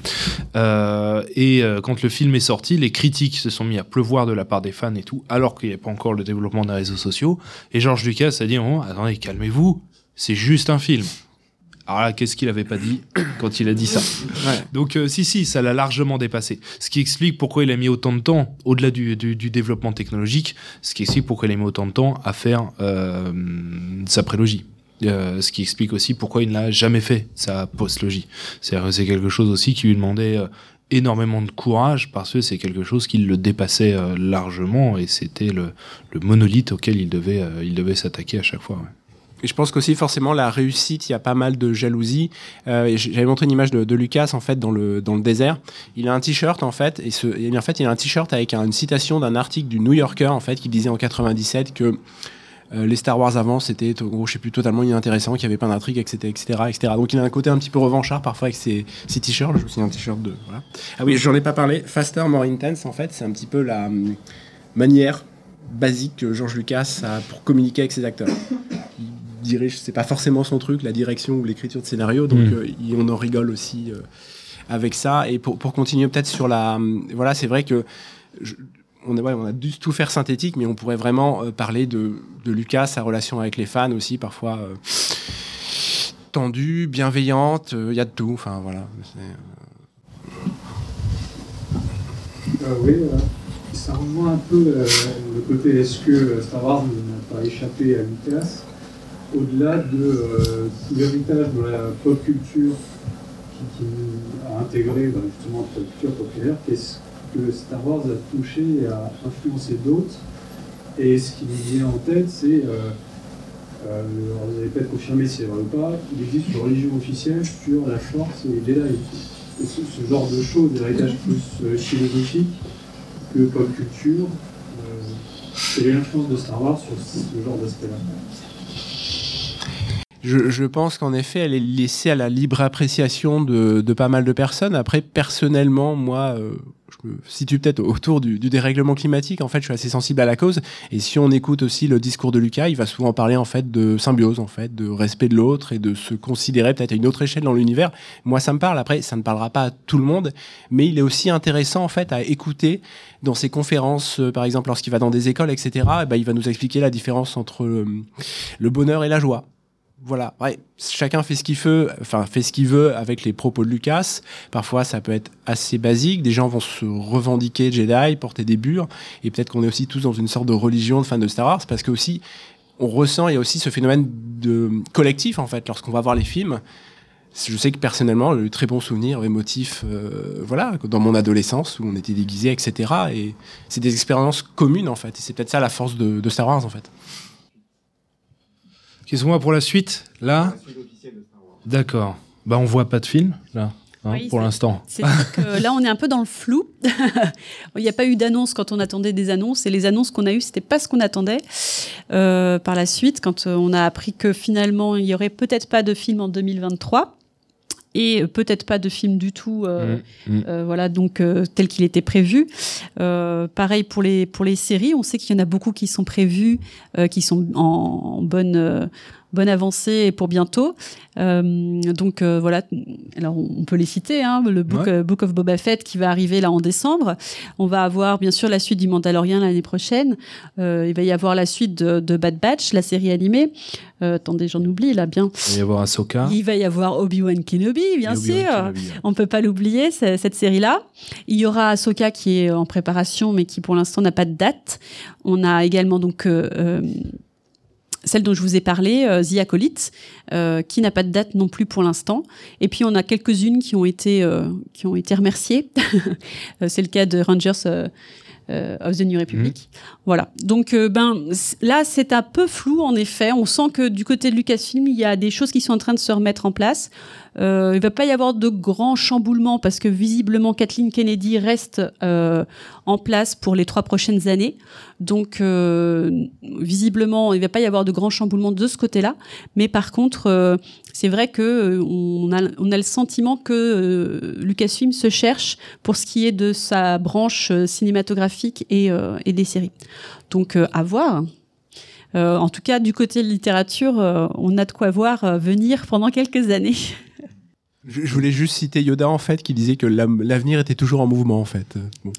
Euh, et quand le film est sorti, les critiques se sont mis à pleuvoir de la part des fans et tout, alors qu'il n'y avait pas encore le développement des réseaux sociaux. Et George Lucas a dit, oh, attendez, calmez-vous, c'est juste un film. Alors là, qu'est-ce qu'il avait pas dit quand il a dit ça Donc euh, si, si, ça l'a largement dépassé. Ce qui explique pourquoi il a mis autant de temps, au-delà du, développement technologique, ce qui explique pourquoi il a mis autant de temps à faire euh, sa prélogie. Euh, ce qui explique aussi pourquoi il n'a jamais fait sa postlogie. C'est quelque chose aussi qui lui demandait énormément de courage parce que c'est quelque chose qui le dépassait largement et c'était le, monolithe auquel il devait, il devait s'attaquer à chaque fois. Et je pense qu'aussi forcément la réussite, il y a pas mal de jalousie. Euh, J'avais montré une image de, Lucas en fait dans le dans le désert. Il a un t-shirt en fait et en fait il a un t-shirt avec une citation d'un article du New Yorker en fait qui disait en 97 que euh, les Star Wars avant c'était gros je sais plus totalement inintéressant, qu'il y avait pas d'intrigue, etc., etc., etc. Donc il a un côté un petit peu revanchard parfois avec ses, ses t-shirts. J'ai aussi un t-shirt de voilà. Ah oui, j'en ai pas parlé. Faster, more intense en fait, c'est un petit peu la hum, manière basique que George Lucas a pour communiquer avec ses acteurs dirige, c'est pas forcément son truc, la direction ou l'écriture de scénario, donc mm. euh, on en rigole aussi euh, avec ça. Et pour, pour continuer peut-être sur la, voilà, c'est vrai que on, a, dû tout faire synthétique, mais on pourrait vraiment euh, parler de, Lucas, sa relation avec les fans aussi, parfois tendue, bienveillante, il y a de tout. Enfin voilà. oui, ça rejoint un peu le côté est-ce que Star Wars n'a pas échappé à Lucas? Au-delà de euh, l'héritage de la pop culture qui, a intégré bah, justement la culture populaire, qu'est-ce que Star Wars a touché et a influencé d'autres. Et ce qui me vient en tête, c'est, euh, euh, vous allez peut-être confirmer si c'est vrai ou pas, il existe une religion officielle sur la force et les Jedi. Et ce, genre de choses, l'héritage plus philosophique que pop culture, quelle est l'influence de Star Wars sur ce genre d'aspect-là? Je, pense qu'en effet, elle est laissée à la libre appréciation de, pas mal de personnes. Après, personnellement, moi, euh, je me situe peut-être autour du, du, dérèglement climatique. En fait, je suis assez sensible à la cause. Et si on écoute aussi le discours de Lucas, il va souvent parler en fait de symbiose, en fait, de respect de l'autre et de se considérer peut-être à une autre échelle dans l'univers. Moi, ça me parle. Après, ça ne parlera pas à tout le monde, mais il est aussi intéressant en fait à écouter dans ses conférences, euh, par exemple, lorsqu'il va dans des écoles, etc. Et ben, il va nous expliquer la différence entre le bonheur et la joie voilà, ouais, chacun fait ce qu'il veut, enfin fait ce qu'il veut avec les propos de Lucas. Parfois, ça peut être assez basique. Des gens vont se revendiquer Jedi, porter des bures, et peut-être qu'on est aussi tous dans une sorte de religion de fans de Star Wars, parce que aussi on ressent, il y a aussi ce phénomène de collectif en fait lorsqu'on va voir les films. Je sais que personnellement, eu très bons souvenirs émotifs, euh, voilà, dans mon adolescence où on était déguisés, etc. Et c'est des expériences communes en fait. Et c'est peut-être ça la force de, de Star Wars en fait. Qu'est-ce qu'on voit pour la suite Là D'accord. Bah, on voit pas de film, là. Hein, pour l'instant. C'est que là, on est un peu dans le flou. Il n'y a pas eu d'annonce quand on attendait des annonces, et les annonces qu'on a eues, c'était pas ce qu'on attendait. Euh, par la suite, quand euh, on a appris que finalement, il y aurait peut-être pas de film en 2023 et peut-être pas de film du tout, euh, mmh, mmh. Euh, voilà, donc euh, tel qu'il était prévu. pareil pour les pour les séries, on sait qu'il y en a beaucoup qui sont prévues, qui sont en, en bonne bonne avancée pour bientôt. Euh, donc euh, voilà, alors on peut les citer, hein, le book, euh, book, of Boba Fett qui va arriver là en décembre. On va avoir bien sûr la suite du Mandalorian l'année prochaine. il va y avoir la suite de, Bad Batch, la série animée. attendez, j'en oublie là bien. Il va y avoir Ahsoka. Il va y avoir Obi-Wan Kenobi, bien sûr. On peut pas l'oublier, cette série-là. Il y aura Ahsoka qui est en préparation, mais qui pour l'instant n'a pas de date. On a également donc celle dont je vous ai parlé, euh, The Acolyte, euh, qui n'a pas de date non plus pour l'instant. Et puis on a quelques-unes qui ont été euh, qui ont été remerciées. c'est le cas de Rangers of the New Republic. Mmh. Voilà. Donc ben là c'est un peu flou en effet. On sent que du côté de Lucasfilm il y a des choses qui sont en train de se remettre en place. Euh, il va pas y avoir de grands chamboulements parce que visiblement Kathleen Kennedy reste euh, en place pour les trois prochaines années. Donc euh, visiblement, il va pas y avoir de grands chamboulements de ce côté-là. Mais par contre, euh, c'est vrai que euh, on a, on a le sentiment que Lucasfilm se cherche pour ce qui est de sa branche cinématographique et, et des séries. Donc à voir. en tout cas, du côté de littérature, on a de quoi voir venir pendant quelques années. Je, voulais juste citer Yoda en fait qui disait que l'avenir était toujours en mouvement en fait. Bon.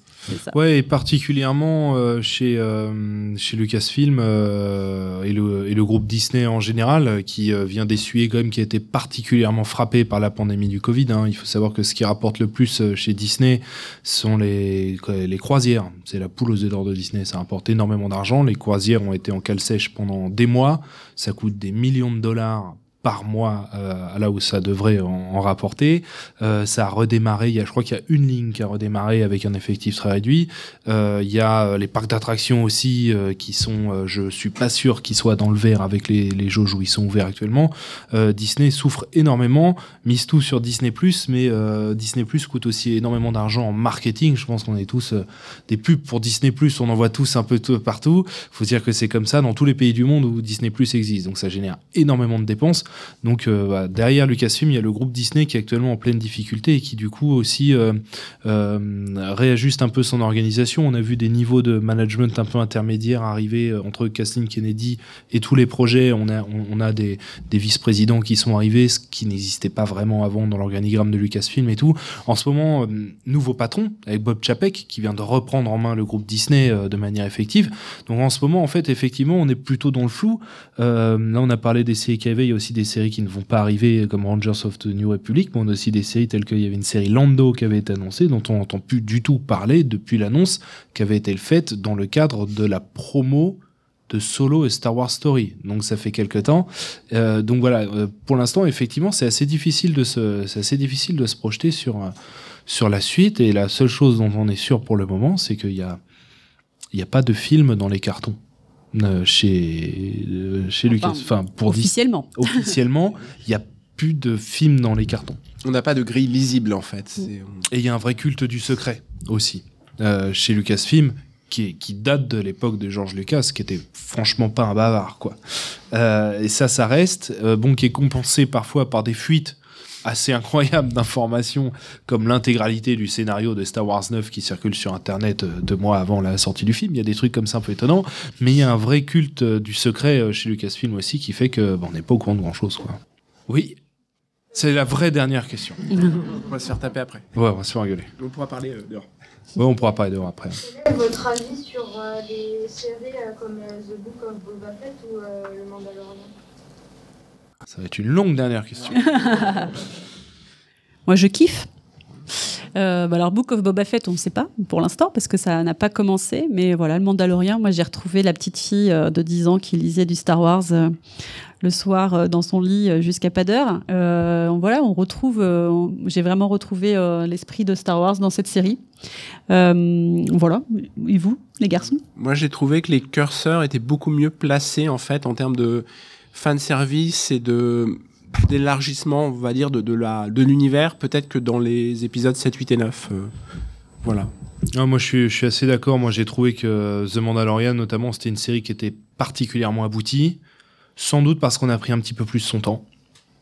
Ouais, et particulièrement euh, chez euh, chez Lucasfilm euh, et le et le groupe Disney en général qui vient d'essuyer quand même qui a été particulièrement frappé par la pandémie du Covid. Hein. Il faut savoir que ce qui rapporte le plus chez Disney sont les les croisières. C'est la poule aux œufs d'or de Disney. Ça rapporte énormément d'argent. Les croisières ont été en cale sèche pendant des mois. Ça coûte des millions de dollars par mois euh, là où ça devrait en, rapporter. Euh, ça a redémarré, il y a, je crois qu'il y a une ligne qui a redémarré avec un effectif très réduit. Euh, il y a les parcs d'attractions aussi qui sont, je suis pas sûr qu'ils soient dans le vert avec les, les jauges où ils sont ouverts actuellement. Disney souffre énormément, mise tout sur Disney+, mais Disney+, coûte aussi énormément d'argent en marketing. Je pense qu'on est tous des pubs pour Disney+, on en voit tous un peu partout. faut dire que c'est comme ça dans tous les pays du monde où Disney+, existe. Donc ça génère énormément de dépenses. Donc euh, derrière Lucasfilm, il y a le groupe Disney qui est actuellement en pleine difficulté et qui du coup aussi euh, euh, réajuste un peu son organisation. On a vu des niveaux de management un peu intermédiaires arriver entre Kathleen Kennedy et tous les projets. On a, des vice-présidents qui sont arrivés, ce qui n'existait pas vraiment avant dans l'organigramme de Lucasfilm et tout. En ce moment, nouveau patron avec Bob Chapek qui vient de reprendre en main le groupe Disney de manière effective. Donc en ce moment, en fait, effectivement, on est plutôt dans le flou. là, on a parlé des CKV, il y a aussi des séries qui ne vont pas arriver comme Rangers of the New Republic, mais on a aussi des séries telles qu'il y avait une série Lando qui avait été annoncée, dont on n'entend plus du tout parler depuis l'annonce qui avait été faite dans le cadre de la promo de Solo et Star Wars Story. Donc ça fait quelques temps. Euh, donc voilà, euh, pour l'instant, effectivement, c'est assez difficile de se, assez difficile de se projeter sur euh, sur la suite. Et la seule chose dont on est sûr pour le moment, c'est qu'il y a y a pas de film dans les cartons. Euh, chez, euh, chez Lucas. Enfin, pour officiellement. officiellement, il n'y a plus de films dans les cartons. On n'a pas de grille lisible en fait. Mm. Et il y a un vrai culte du secret aussi euh, chez Lucasfilm. Qui, qui date de l'époque de George Lucas, qui était franchement pas un bavard, quoi. et ça, ça reste, bon, qui est compensé parfois par des fuites assez incroyables d'informations, comme l'intégralité du scénario de Star Wars 9 qui circule sur Internet euh, deux mois avant la sortie du film. Il y a des trucs comme ça un peu étonnants, mais il y a un vrai culte euh, du secret euh, chez Lucasfilm aussi qui fait que bon, on n'est pas au courant de grand-chose. quoi. Oui, c'est la vraie dernière question. On va se faire taper après. Ouais, on va se faire engueuler. On pourra parler euh, dehors. Ouais, on pourra parler dehors après. Quel est votre avis sur euh, les séries euh, comme euh, The Book of Boba Fett ou euh, Le Mandalorian? Ça va être une longue dernière question. Moi, je kiffe. Euh, bah alors, Book of Boba Fett, on ne sait pas pour l'instant parce que ça n'a pas commencé. Mais voilà, le Mandalorien, moi, j'ai retrouvé la petite fille euh, de 10 ans qui lisait du Star Wars euh, le soir euh, dans son lit euh, jusqu'à pas d'heure. Euh, voilà, on retrouve, euh, j'ai vraiment retrouvé euh, l'esprit de Star Wars dans cette série. Euh, voilà. Et vous, les garçons? Moi, j'ai trouvé que les curseurs étaient beaucoup mieux placés, en fait, en termes de fan service et de d'élargissement, on va dire, de, de la de l'univers, peut-être que dans les épisodes 7, 8 et 9. euh, voilà. Ah, moi, je suis, assez d'accord. Moi, j'ai trouvé que The Mandalorian, notamment, c'était une série qui était particulièrement aboutie. Sans doute parce qu'on a pris un petit peu plus son temps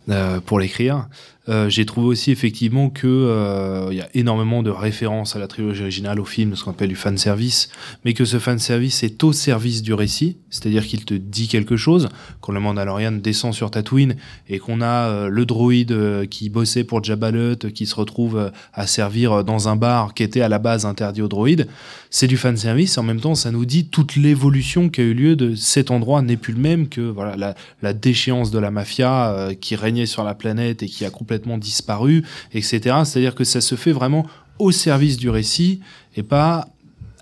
euh, pour l'écrire. Euh, j'ai trouvé aussi effectivement que euh, il y a énormément de références à la trilogie originale, au film, ce qu'on appelle du fan service, mais que ce fan service est au service du récit, c'est-à-dire qu'il te dit quelque chose. Quand le Mandalorian descend sur Tatooine et qu'on a euh, le droïde qui bossait pour Jabba Hutt, qui se retrouve à servir dans un bar qui était à la base interdit aux droïdes, c'est du fan service. En même temps, ça nous dit toute l'évolution qui a eu lieu de cet endroit n'est plus le même que voilà la, la déchéance de la mafia qui régnait sur la planète et qui a complètement disparu, etc. C'est-à-dire que ça se fait vraiment au service du récit et pas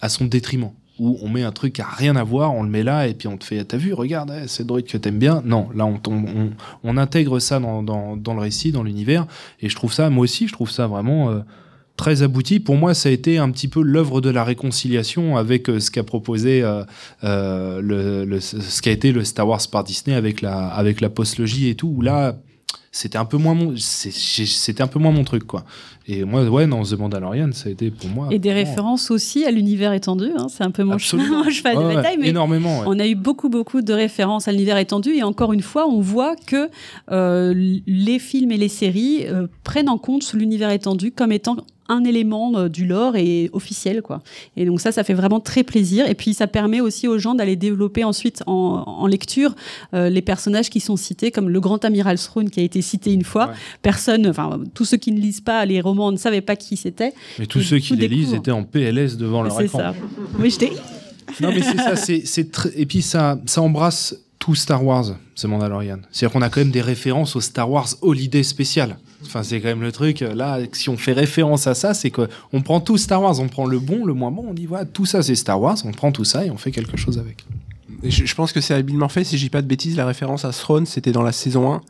à son détriment. Où on met un truc à rien à voir, on le met là et puis on te fait T'as vu, regarde, eh, c'est droïde que t'aimes bien. Non, là on, on, on intègre ça dans, dans, le récit, dans l'univers. Et je trouve ça, moi aussi, je trouve ça vraiment euh, très abouti. Pour moi, ça a été un petit peu l'œuvre de la réconciliation avec euh, ce qu'a proposé, euh, le, ce qu'a été le Star Wars par Disney avec la, avec postlogie et tout. Là, c'était un peu moins mon, c'était un peu moins mon truc, quoi. Et moi, ouais, non, The Mandalorian, ça a été pour moi. Et des références aussi à l'univers étendu. hein, c'est un peu mon, mon cheval de Ouais, ouais, bataille. Mais énormément, ouais. On a eu beaucoup, beaucoup de références à l'univers étendu. Et encore une fois, on voit que euh, les films et les séries euh, prennent en compte l'univers étendu comme étant un élément euh, du lore et officiel quoi. Et donc ça ça fait vraiment très plaisir et puis ça permet aussi aux gens d'aller développer ensuite en, en lecture euh, les personnages qui sont cités comme le grand amiral Throne qui a été cité une fois. Personne enfin tous ceux qui ne lisent pas les romans ne savaient pas qui c'était. Mais tous Et ceux qui les lisent étaient en PLS devant leur C'est écran. ça. Oui, j'étais Non, mais c'est ça, c'est, c'est et puis ça, ça embrasse tout Star Wars, ce Mandalorian. C'est-à-dire qu'on a quand même des références au Star Wars Holiday spécial. Enfin, c'est quand même le truc. Là, si on fait référence à ça, c'est qu'on prend tout Star Wars, on prend le bon, le moins bon, on dit voilà, tout ça c'est Star Wars, on prend tout ça et on fait quelque chose avec. Et je, je pense que c'est habilement fait, si je dis pas de bêtises, la référence à Throne, c'était dans la saison 1.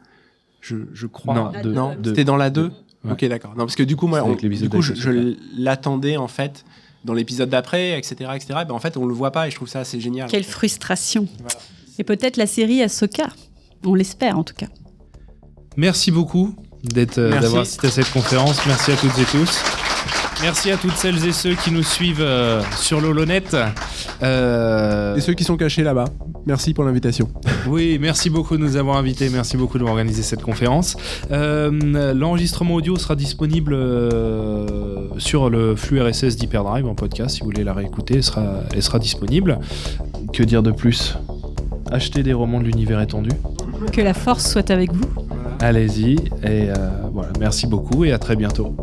Je, je crois. Non, deux. non Deux. c'était dans la 2. Ouais. Ok, d'accord. Non, parce que du coup, moi, on- du coup, je, l'attendais en fait dans l'épisode d'après, etc., etc. Et ben, en fait, on le voit pas et je trouve ça assez génial. Quelle frustration. Et peut-être la série Ahsoka. On l'espère en tout cas. Merci beaucoup d'être, euh, d'avoir assisté à cette conférence. Merci à toutes et tous. Merci à toutes celles et ceux qui nous suivent euh, sur l'Holonet. Euh, Et ceux qui sont cachés là-bas, merci pour l'invitation. Oui, merci beaucoup de nous avoir invités. Merci beaucoup d'avoir organisé cette conférence. Euh, L'enregistrement audio sera disponible euh, sur le flux RSS d'Hyperdrive en podcast. Si vous voulez la réécouter, elle sera, elle sera disponible. Que dire de plus? Achetez des romans de l'univers étendu. Que la force soit avec vous. Allez-y. Et euh, voilà, merci beaucoup et à très bientôt.